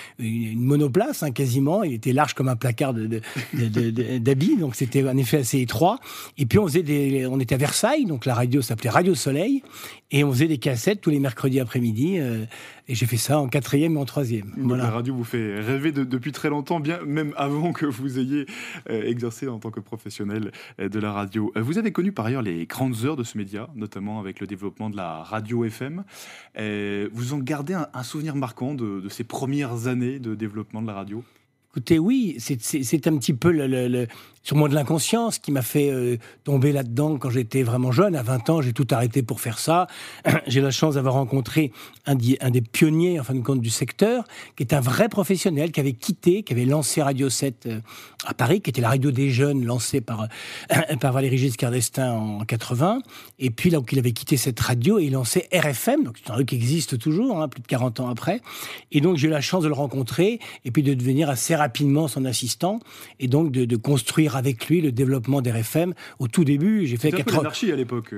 monoplace, hein, quasiment. Il était large comme un placard d'habits. donc, c'était en effet assez étroit. Et puis, on faisait des, on était à Versailles. Donc, la radio s'appelait Radio Soleil. Et on faisait des cassettes tous les mercredis après-midi. Euh, et j'ai fait ça en quatrième et en troisième. La radio vous fait rêver depuis très longtemps, bien même avant que vous ayez euh, exercé en tant que professionnel euh, de la radio. Vous avez connu par ailleurs les grandes heures de ce média, notamment avec le développement de la radio FM. vous en gardez un, souvenir marquant de ces premières années de développement de la radio? Écoutez, oui, c'est un petit peu le, le, sûrement de l'inconscience qui m'a fait euh, tomber là-dedans quand j'étais vraiment jeune. À 20 ans, j'ai tout arrêté pour faire ça. [CLEARS THROAT] j'ai la chance d'avoir rencontré un, des pionniers, en fin de compte, du secteur, qui est un vrai professionnel, qui avait quitté, qui avait lancé Radio 7 euh, à Paris, qui était la radio des jeunes lancée par, [CLEARS THROAT] par Valéry Giscard d'Estaing en 80. Et puis, là où il avait quitté cette radio, et il lançait RFM, donc c'est un truc qui existe toujours, hein, plus de 40 ans après. Et donc, j'ai eu la chance de le rencontrer et puis de devenir assez rapidement son assistant et donc de, construire avec lui le développement des RFM. Au tout début, j'ai fait... C'était un à l'époque.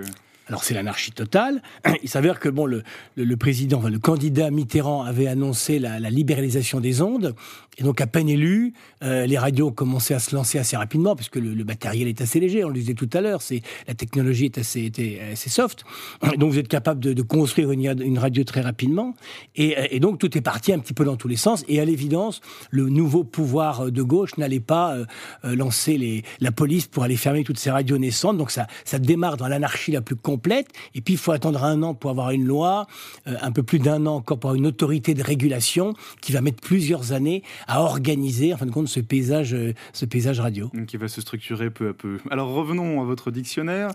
Alors c'est l'anarchie totale. [CLEARS THROAT] Il s'avère que bon, le, le, président, le candidat Mitterrand avait annoncé la, la, libéralisation des ondes, et donc à peine élu, euh, les radios ont commencé à se lancer assez rapidement, puisque le, le matériel est assez léger. On le disait tout à l'heure, la technologie est assez, était assez soft. Donc vous êtes capable de, construire une, une, radio très rapidement, et, et, donc tout est parti un petit peu dans tous les sens. Et à l'évidence, le nouveau pouvoir de gauche n'allait pas euh, euh lancer les, la police pour aller fermer toutes ces radios naissantes. Donc ça, ça démarre dans l'anarchie la plus complète complète. Et puis, il faut attendre un an pour avoir une loi, euh, un peu plus d'un an encore pour avoir une autorité de régulation qui va mettre plusieurs années à organiser, en fin de compte, ce paysage, euh, ce paysage radio. Qui va se structurer peu à peu. Alors, revenons à votre dictionnaire.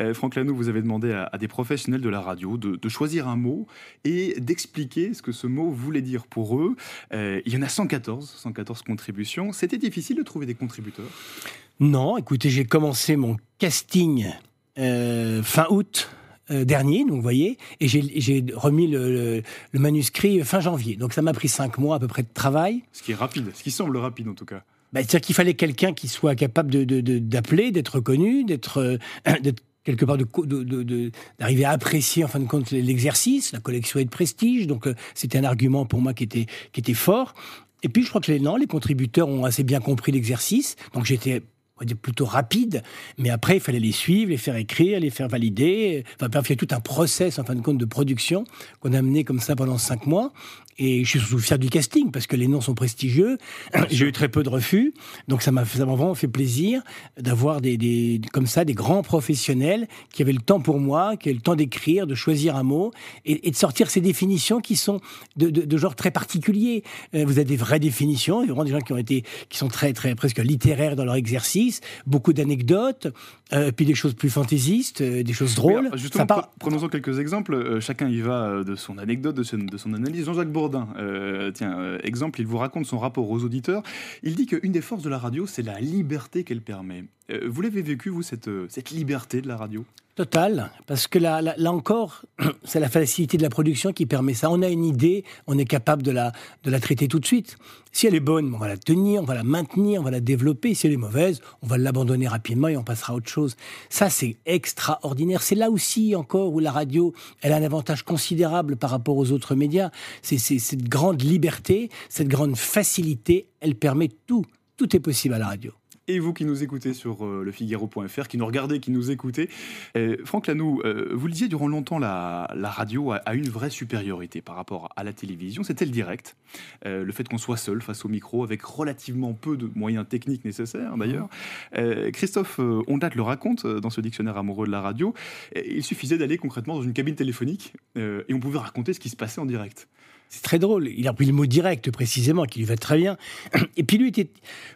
Euh, Franck Lanoux, vous avez demandé à, des professionnels de la radio de, choisir un mot et d'expliquer ce que ce mot voulait dire pour eux. il y en a 114, 114 contributions. C'était difficile de trouver des contributeurs? Non, écoutez, j'ai commencé mon casting euh, fin août. Euh, dernier, donc vous voyez, et j'ai remis le, manuscrit fin janvier. Donc ça m'a pris cinq mois à peu près de travail. Ce qui est rapide, ce qui semble rapide en tout cas. Bah, C'est-à-dire qu'il fallait quelqu'un qui soit capable d'appeler, de, d'être reconnu, d'être euh, quelque part d'arriver à apprécier en fin de compte l'exercice, la collection est de prestige. Donc c'était un argument pour moi qui était, qui était fort. Et puis je crois que les, non, les contributeurs ont assez bien compris l'exercice. Donc j'étais plutôt rapide, mais après, il fallait les suivre, les faire écrire, les faire valider. Enfin, il y a tout un process, en fin de compte, de production qu'on a mené comme ça pendant cinq mois. Et je suis surtout fier du casting parce que les noms sont prestigieux. J'ai eu très peu de refus, donc ça m'a vraiment fait plaisir d'avoir des, des, comme ça des grands professionnels qui avaient le temps pour moi, qui avaient le temps d'écrire, de choisir un mot et, et, de sortir ces définitions qui sont de, de, de genre très particulier. Euh, vous avez des vraies définitions, vraiment des gens qui ont été, qui sont très très presque littéraires dans leur exercice, beaucoup d'anecdotes, euh, puis des choses plus fantaisistes, euh, des choses drôles. justement, prenons-en quelques exemples. Chacun y va de son anecdote, de son, de son analyse. Jean-Jacques euh, tiens, euh, exemple, il vous raconte son rapport aux auditeurs. Il dit qu'une des forces de la radio, c'est la liberté qu'elle permet. Euh, vous l'avez vécu, vous, cette, cette liberté de la radio? Total, parce que là, là, encore, [CLEARS THROAT] c'est la facilité de la production qui permet ça. On a une idée, on est capable de la, de la traiter tout de suite. Si elle est bonne, on va la tenir, on va la maintenir, on va la développer. Si elle est mauvaise, on va l'abandonner rapidement et on passera à autre chose. Ça, c'est extraordinaire. C'est là aussi encore où la radio, elle a un avantage considérable par rapport aux autres médias. C'est cette grande liberté, cette grande facilité, elle permet tout. Tout est possible à la radio et vous qui nous écoutez sur euh, le Figaro.fr, qui nous regardez, qui nous écoutez. Euh, Franck Lanoux, euh, vous le disiez durant longtemps, la, radio a, une vraie supériorité par rapport à la télévision. C'était le direct, le fait qu'on soit seul face au micro, avec relativement peu de moyens techniques nécessaires d'ailleurs. Christophe Ondat le raconte dans ce dictionnaire amoureux de la radio. Il suffisait d'aller concrètement dans une cabine téléphonique et on pouvait raconter ce qui se passait en direct. C'est très drôle. Il a pris le mot direct, précisément, qui lui va très bien. [CLEARS THROAT] Et puis lui était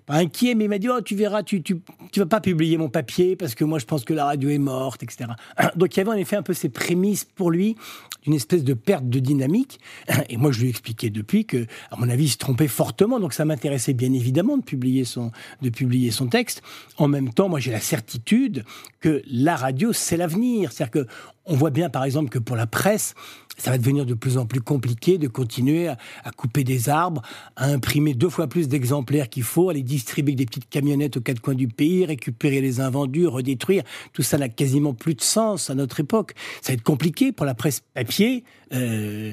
inquiet, mais il m'a dit Oh, tu verras, tu, tu, vas pas publier mon papier parce que moi, je pense que la radio est morte, etc. [CLEARS THROAT] Donc il y avait en effet un peu ces prémices pour lui d'une espèce de perte de dynamique. [CLEARS THROAT] Et moi, je lui ai expliqué depuis que, à mon avis, il se trompait fortement. Donc ça m'intéressait bien évidemment de publier, son, de publier son texte. En même temps, moi, j'ai la certitude que la radio, c'est l'avenir. C'est-à-dire que on voit bien, par exemple, que pour la presse, ça va devenir de plus en plus compliqué de continuer à, couper des arbres, à imprimer deux fois plus d'exemplaires qu'il faut, à les distribuer avec des petites camionnettes aux quatre coins du pays, récupérer les invendus, redétruire. Tout ça n'a quasiment plus de sens à notre époque. Ça va être compliqué pour la presse papier euh,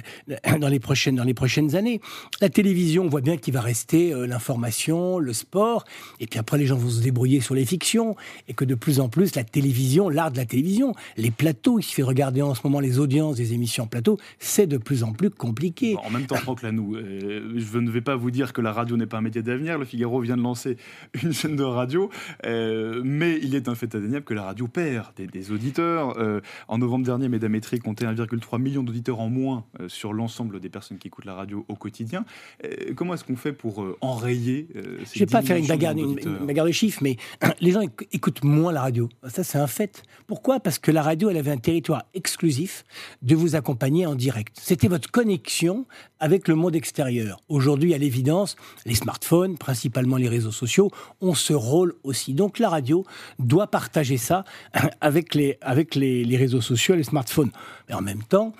dans, les prochaines, dans les prochaines années. La télévision, on voit bien qu'il va rester euh, l'information, le sport, et puis après les gens vont se débrouiller sur les fictions, et que de plus en plus la télévision, l'art de la télévision, les plateaux, il suffit de regarder en ce moment les audiences des émissions en plateau, c'est de plus en plus compliqué. En même temps, Franck Lanou, euh, je ne vais pas vous dire que la radio n'est pas un média d'avenir, le Figaro vient de lancer [LAUGHS] une chaîne de radio, mais il est un fait indéniable que la radio perd des, auditeurs. en novembre dernier, Médamétrie comptait 1,3 million d'auditeurs en moins euh, sur l'ensemble des personnes qui écoutent la radio au quotidien. Euh, comment est-ce qu'on fait pour euh, enrayer ces Je ne vais pas faire une bagarre, de chiffres, mais [CLEARS THROAT] les gens écoutent moins la radio. Ça, c'est un fait. Pourquoi? Parce que la radio, elle avait un territoire exclusif de vous accompagner en direct. C'était votre connexion avec le monde extérieur. Aujourd'hui, à l'évidence, les smartphones, principalement les réseaux sociaux, ont ce rôle aussi. Donc la radio doit partager ça [LAUGHS] avec les, avec les, les réseaux sociaux et les smartphones. Mais en même temps,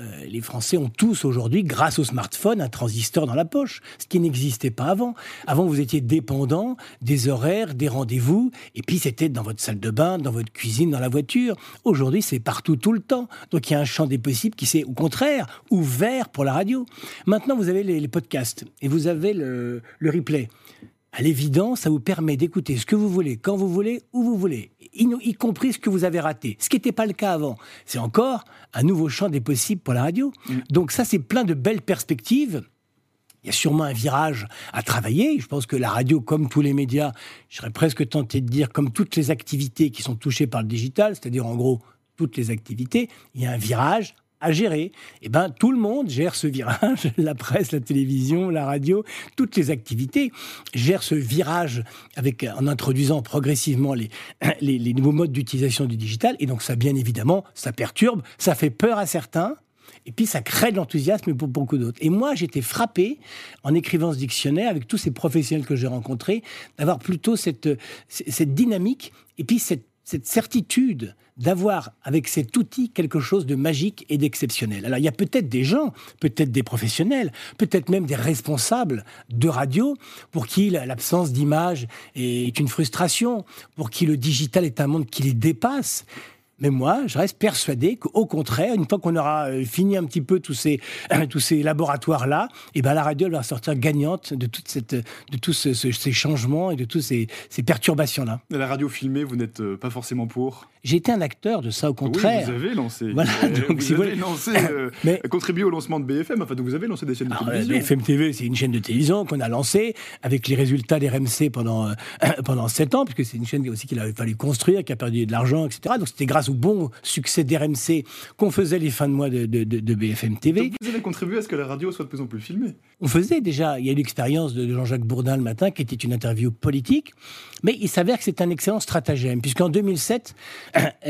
euh, les Français ont tous aujourd'hui, grâce au smartphone, un transistor dans la poche, ce qui n'existait pas avant. Avant, vous étiez dépendant des horaires, des rendez-vous, et puis c'était dans votre salle de bain, dans votre cuisine, dans la voiture. Aujourd'hui, c'est partout, tout le temps. Donc il y a un champ des possibles qui s'est, au contraire, ouvert pour la radio. Maintenant, vous avez les, podcasts et vous avez le replay à l'évidence, ça vous permet d'écouter ce que vous voulez, quand vous voulez, où vous voulez, y, compris ce que vous avez raté, ce qui n'était pas le cas avant. C'est encore un nouveau champ des possibles pour la radio. Mm. Donc ça, c'est plein de belles perspectives. Il y a sûrement un virage à travailler. Je pense que la radio, comme tous les médias, je serais presque tenté de dire comme toutes les activités qui sont touchées par le digital, c'est-à-dire en gros toutes les activités, il y a un virage à gérer. Eh ben, tout le monde gère ce virage, [LAUGHS] la presse, la télévision, la radio, toutes les activités gèrent ce virage avec, en introduisant progressivement les, [CLEARS THROAT] les, les nouveaux modes d'utilisation du digital. Et donc ça, bien évidemment, ça perturbe, ça fait peur à certains, et puis ça crée de l'enthousiasme pour beaucoup d'autres. Et moi, j'étais frappé, en écrivant ce dictionnaire, avec tous ces professionnels que j'ai rencontrés, d'avoir plutôt cette, cette dynamique et puis cette, cette certitude d'avoir avec cet outil quelque chose de magique et d'exceptionnel. Alors il y a peut-être des gens, peut-être des professionnels, peut-être même des responsables de radio pour qui l'absence d'image est une frustration, pour qui le digital est un monde qui les dépasse. Mais moi, je reste persuadé qu'au contraire, une fois qu'on aura euh, fini un petit peu tous ces, [CLEARS THROAT] tous ces laboratoires-là, et eh ben la radio va sortir gagnante de, toute cette, de tous ces changements et de toutes ces, ces perturbations-là. La radio filmée, vous n'êtes euh, pas forcément pour? J'ai été un acteur de ça, au contraire. Oui, vous avez lancé. Voilà, [LAUGHS] donc, vous avez lancé, [COUGHS] euh, mais, contribué au lancement de BFM. Enfin, donc vous avez lancé des chaînes de télévision. BFM TV, c'est une chaîne de télévision qu'on a lancée avec les résultats des RMC pendant euh, [CLEARS THROAT] pendant sept ans, puisque c'est une chaîne aussi qu'il a fallu construire, qui a perdu de l'argent, etc. Donc c'était grâce au bon succès d'RMC qu'on faisait les fins de mois de, de, de, BFM TV. Donc vous avez contribué à ce que la radio soit de plus en plus filmée. On faisait déjà. Il y a eu l'expérience de Jean-Jacques Bourdin le matin, qui était une interview politique, mais il s'avère que c'est un excellent stratagème, puisqu'en 2007,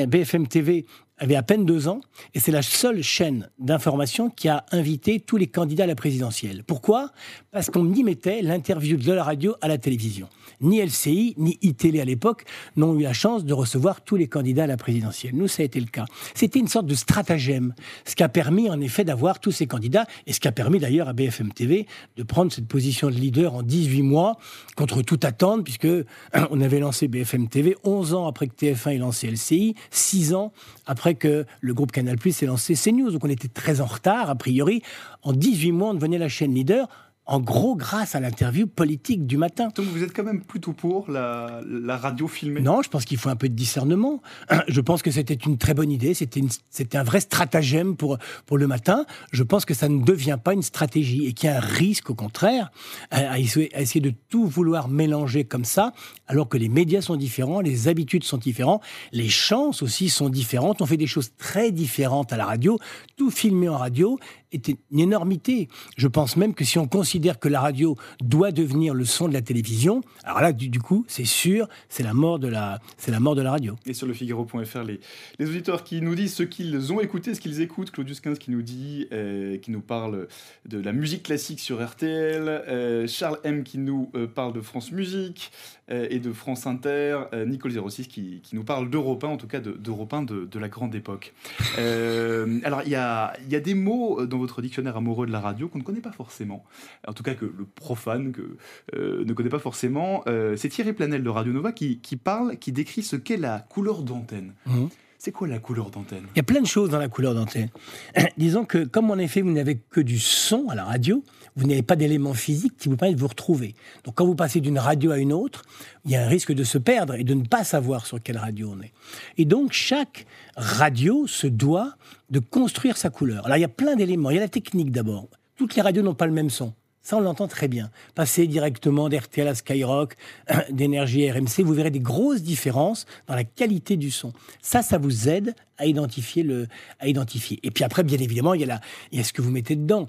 BFM TV avait à peine deux ans, et c'est la seule chaîne d'information qui a invité tous les candidats à la présidentielle. Pourquoi? Parce qu'on y mettait l'interview de la radio à la télévision. Ni LCI, ni iTélé à l'époque n'ont eu la chance de recevoir tous les candidats à la présidentielle. Nous, ça a été le cas. C'était une sorte de stratagème, ce qui a permis en effet d'avoir tous ces candidats, et ce qui a permis d'ailleurs à BFM TV de prendre cette position de leader en 18 mois, contre toute attente, puisque [CLEARS THROAT] on avait lancé BFM TV 11 ans après que TF1 ait lancé LCI, 6 ans après que le groupe Canal Plus ait lancé CNews. Donc on était très en retard, a priori. En 18 mois, on devenait la chaîne leader en gros grâce à l'interview politique du matin. Donc vous êtes quand même plutôt pour la, radio filmée Non, je pense qu'il faut un peu de discernement. [CLEARS THROAT] Je pense que c'était une très bonne idée, c'était un vrai stratagème pour, pour le matin. Je pense que ça ne devient pas une stratégie et qu'il y a un risque au contraire à, essayer de tout vouloir mélanger comme ça, alors que les médias sont différents, les habitudes sont différentes, les chances aussi sont différentes. On fait des choses très différentes à la radio, tout filmé en radio est une énormité. Je pense même que si on considère que la radio doit devenir le son de la télévision, alors là, du, coup, c'est sûr, c'est la mort de la, la mort de la radio. Et sur le Figaro.fr, les, les auditeurs qui nous disent ce qu'ils ont écouté, ce qu'ils écoutent, Claudius 15 qui nous dit, euh, qui nous parle de la musique classique sur RTL, euh, Charles M qui nous euh, parle de France Musique, et de France Inter, euh, Nicole 06 qui, qui nous parle d'Europe 1, en tout cas d'Europe 1 de, de, la grande époque. Euh, alors, il y a, y a, des mots dans votre dictionnaire amoureux de la radio qu'on ne connaît pas forcément, en tout cas que le profane que, ne connaît pas forcément. C'est Thierry Planel de Radio Nova qui, qui, parle, qui décrit ce qu'est la couleur d'antenne. Mmh. C'est quoi la couleur d'antenne? Il y a plein de choses dans la couleur d'antenne. [CLEARS THROAT] Disons que, comme en effet, vous n'avez que du son à la radio, vous n'avez pas d'éléments physiques qui vous permettent de vous retrouver. Donc, quand vous passez d'une radio à une autre, il y a un risque de se perdre et de ne pas savoir sur quelle radio on est. Et donc, chaque radio se doit de construire sa couleur. Alors, il y a plein d'éléments. Il y a la technique d'abord. Toutes les radios n'ont pas le même son. Ça, on l'entend très bien. Passer directement d'RTL à Skyrock, [CLEARS THROAT] d'énergie RMC, vous verrez des grosses différences dans la qualité du son. Ça, ça vous aide à identifier le, à identifier. Et puis après, bien évidemment, il y a, la, il y a ce que vous mettez dedans.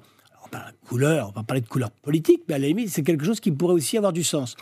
De couleur, on va parler de couleur politique, mais à la limite, c'est quelque chose qui pourrait aussi avoir du sens.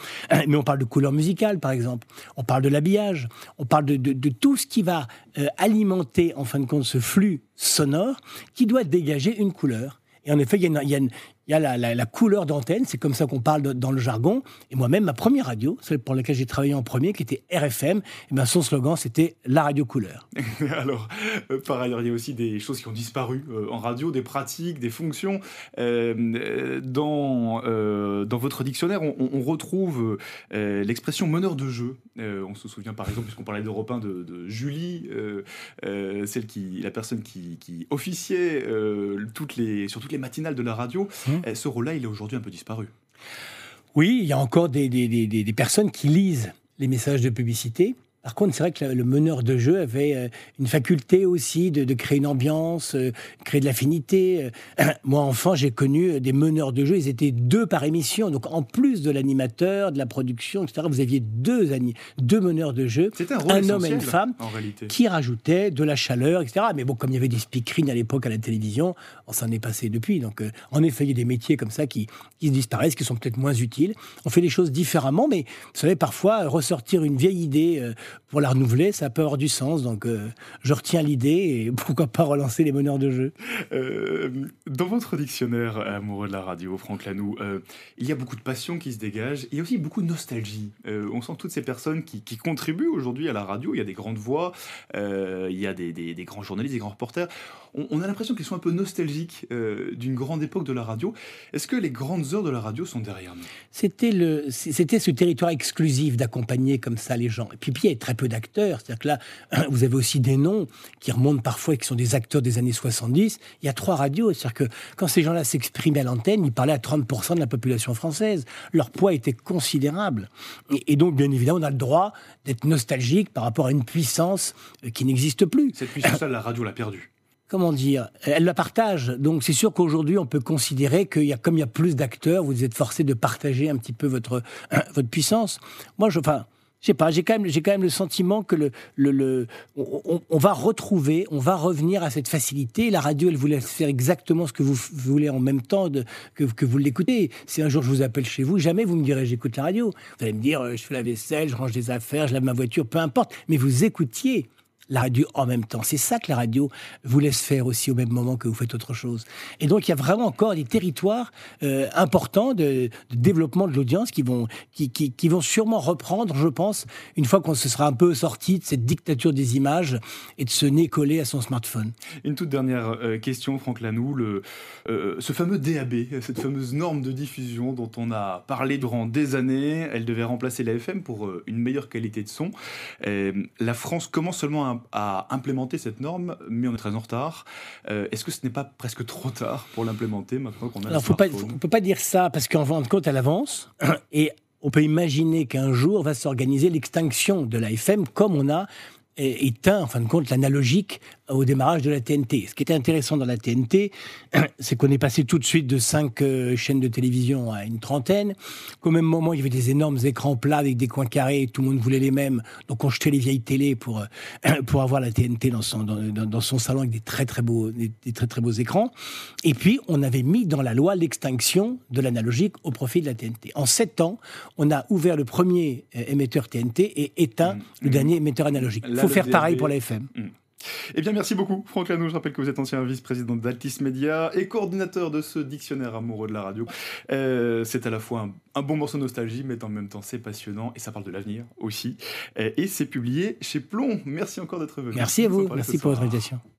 Mais on parle de couleur musicale, par exemple. On parle de l'habillage. On parle de, de, tout ce qui va euh, alimenter, en fin de compte, ce flux sonore qui doit dégager une couleur. Et en effet, il y a, il y a une, il y a la, couleur d'antenne, c'est comme ça qu'on parle dans le jargon. Et moi-même, ma première radio, celle pour laquelle j'ai travaillé en premier, qui était RFM, et eh ben son slogan, c'était la radio couleur. [LAUGHS] Alors, euh, par ailleurs, il y a aussi des choses qui ont disparu euh, en radio, des pratiques, des fonctions. Euh, dans, dans votre dictionnaire, on, retrouve l'expression meneur de jeu. on se souvient, par exemple, puisqu'on parlait d'Europe 1, de, Julie, celle qui, la personne qui, qui officiait toutes les, sur toutes les matinales de la radio. Mmh. Eh, ce rôle-là, il est aujourd'hui un peu disparu. Oui, il y a encore des, des, personnes qui lisent les messages de publicité Par contre, c'est vrai que le meneur de jeu avait euh, une faculté aussi de, créer une ambiance, euh, créer de l'affinité. Euh, [CLEARS THROAT] moi, enfant, j'ai connu des meneurs de jeu. Ils étaient deux par émission. Donc, en plus de l'animateur, de la production, etc., vous aviez deux, deux meneurs de jeu, un, homme et une femme, qui rajoutaient de la chaleur, etc. Mais bon, comme il y avait des speakerines à l'époque à la télévision, on s'en est passé depuis. Donc, en effet, il y a des métiers comme ça qui, qui disparaissent, qui sont peut-être moins utiles. On fait les choses différemment, mais vous savez, parfois, ressortir une vieille idée pour la renouveler, ça peut avoir du sens. Donc, euh, je retiens l'idée et [LAUGHS] pourquoi pas relancer les meneurs de jeu. Euh, dans votre dictionnaire amoureux de la radio, Franck Lanoux, euh, il y a beaucoup de passion qui se dégage. Il y a aussi beaucoup de nostalgie. on sent toutes ces personnes qui, contribuent aujourd'hui à la radio. Il y a des grandes voix, il y a des, des grands journalistes, des grands reporters on, a l'impression qu'ils sont un peu nostalgiques euh, d'une grande époque de la radio. Est-ce que les grandes heures de la radio sont derrière nous? C'était le, c'était ce territoire exclusif d'accompagner comme ça les gens. Et puis, puis très peu d'acteurs. C'est-à-dire que là, [CLEARS THROAT] vous avez aussi des noms qui remontent parfois et qui sont des acteurs des années 70. Il y a trois radios. C'est-à-dire que quand ces gens-là s'exprimaient à l'antenne, ils parlaient à 30% de la population française. Leur poids était considérable. Et, donc, bien évidemment, on a le droit d'être nostalgique par rapport à une puissance euh, qui n'existe plus. Cette puissance-là, la radio l'a perdue [CLEARS THROAT] comment dire, elle la partage. Donc c'est sûr qu'aujourd'hui, on peut considérer qu'il y a, comme il y a plus d'acteurs, vous êtes forcé de partager un petit peu votre, [CLEARS THROAT] votre puissance. Moi, je, enfin, je sais pas, j'ai quand même, quand même le sentiment que le, le, on, va retrouver, on va revenir à cette facilité. La radio, elle vous laisse faire exactement ce que vous voulez en même temps que, que vous l'écoutez. Si un jour je vous appelle chez vous, jamais vous me direz j'écoute la radio. Vous allez me dire, euh, je fais la vaisselle, je range des affaires, je lave ma voiture, peu importe. Mais vous écoutiez la radio en même temps. C'est ça que la radio vous laisse faire aussi au même moment que vous faites autre chose. Et donc, il y a vraiment encore des territoires euh, importants de, développement de l'audience qui vont, qui, qui, vont sûrement reprendre, je pense, une fois qu'on se sera un peu sorti de cette dictature des images et de se nez collé à son smartphone. Une toute dernière euh, question, Franck Lanoux. Le, euh, ce fameux DAB, cette fameuse norme de diffusion dont on a parlé durant des années, elle devait remplacer la FM pour une meilleure qualité de son. la France commence seulement à à implémenter cette norme, mais on est très en retard. Euh, est-ce que ce n'est pas presque trop tard pour l'implémenter maintenant qu'on a Alors, faut On ne peut pas dire ça parce qu'en fin de compte, elle avance. Et on peut imaginer qu'un jour va s'organiser l'extinction de la FM comme on a éteint, en fin de compte, l'analogique au démarrage de la TNT. Ce qui était intéressant dans la TNT, [CLEARS THROAT] c'est qu'on est passé tout de suite de cinq euh, chaînes de télévision à une trentaine, qu'au même moment, il y avait des énormes écrans plats avec des coins carrés, tout le monde voulait les mêmes, donc on jetait les vieilles télés pour, euh, [CLEARS THROAT] pour avoir la TNT dans son, dans, son salon avec des très très, beaux, des, très très beaux écrans. Et puis, on avait mis dans la loi l'extinction de l'analogique au profit de la TNT. En sept ans, on a ouvert le premier euh, émetteur TNT et éteint mmh. le mmh. dernier émetteur analogique. Il faut faire pareil pour la FM. Mmh. Eh bien, merci beaucoup, Franck Lanou. Je rappelle que vous êtes ancien vice-président d'Altis Media et coordinateur de ce dictionnaire amoureux de la radio. Euh, c'est à la fois un, bon morceau de nostalgie, mais en même temps, c'est passionnant et ça parle de l'avenir aussi. Euh, et c'est publié chez Plomb. Merci encore d'être venu. Merci à vous. Merci pour votre invitation.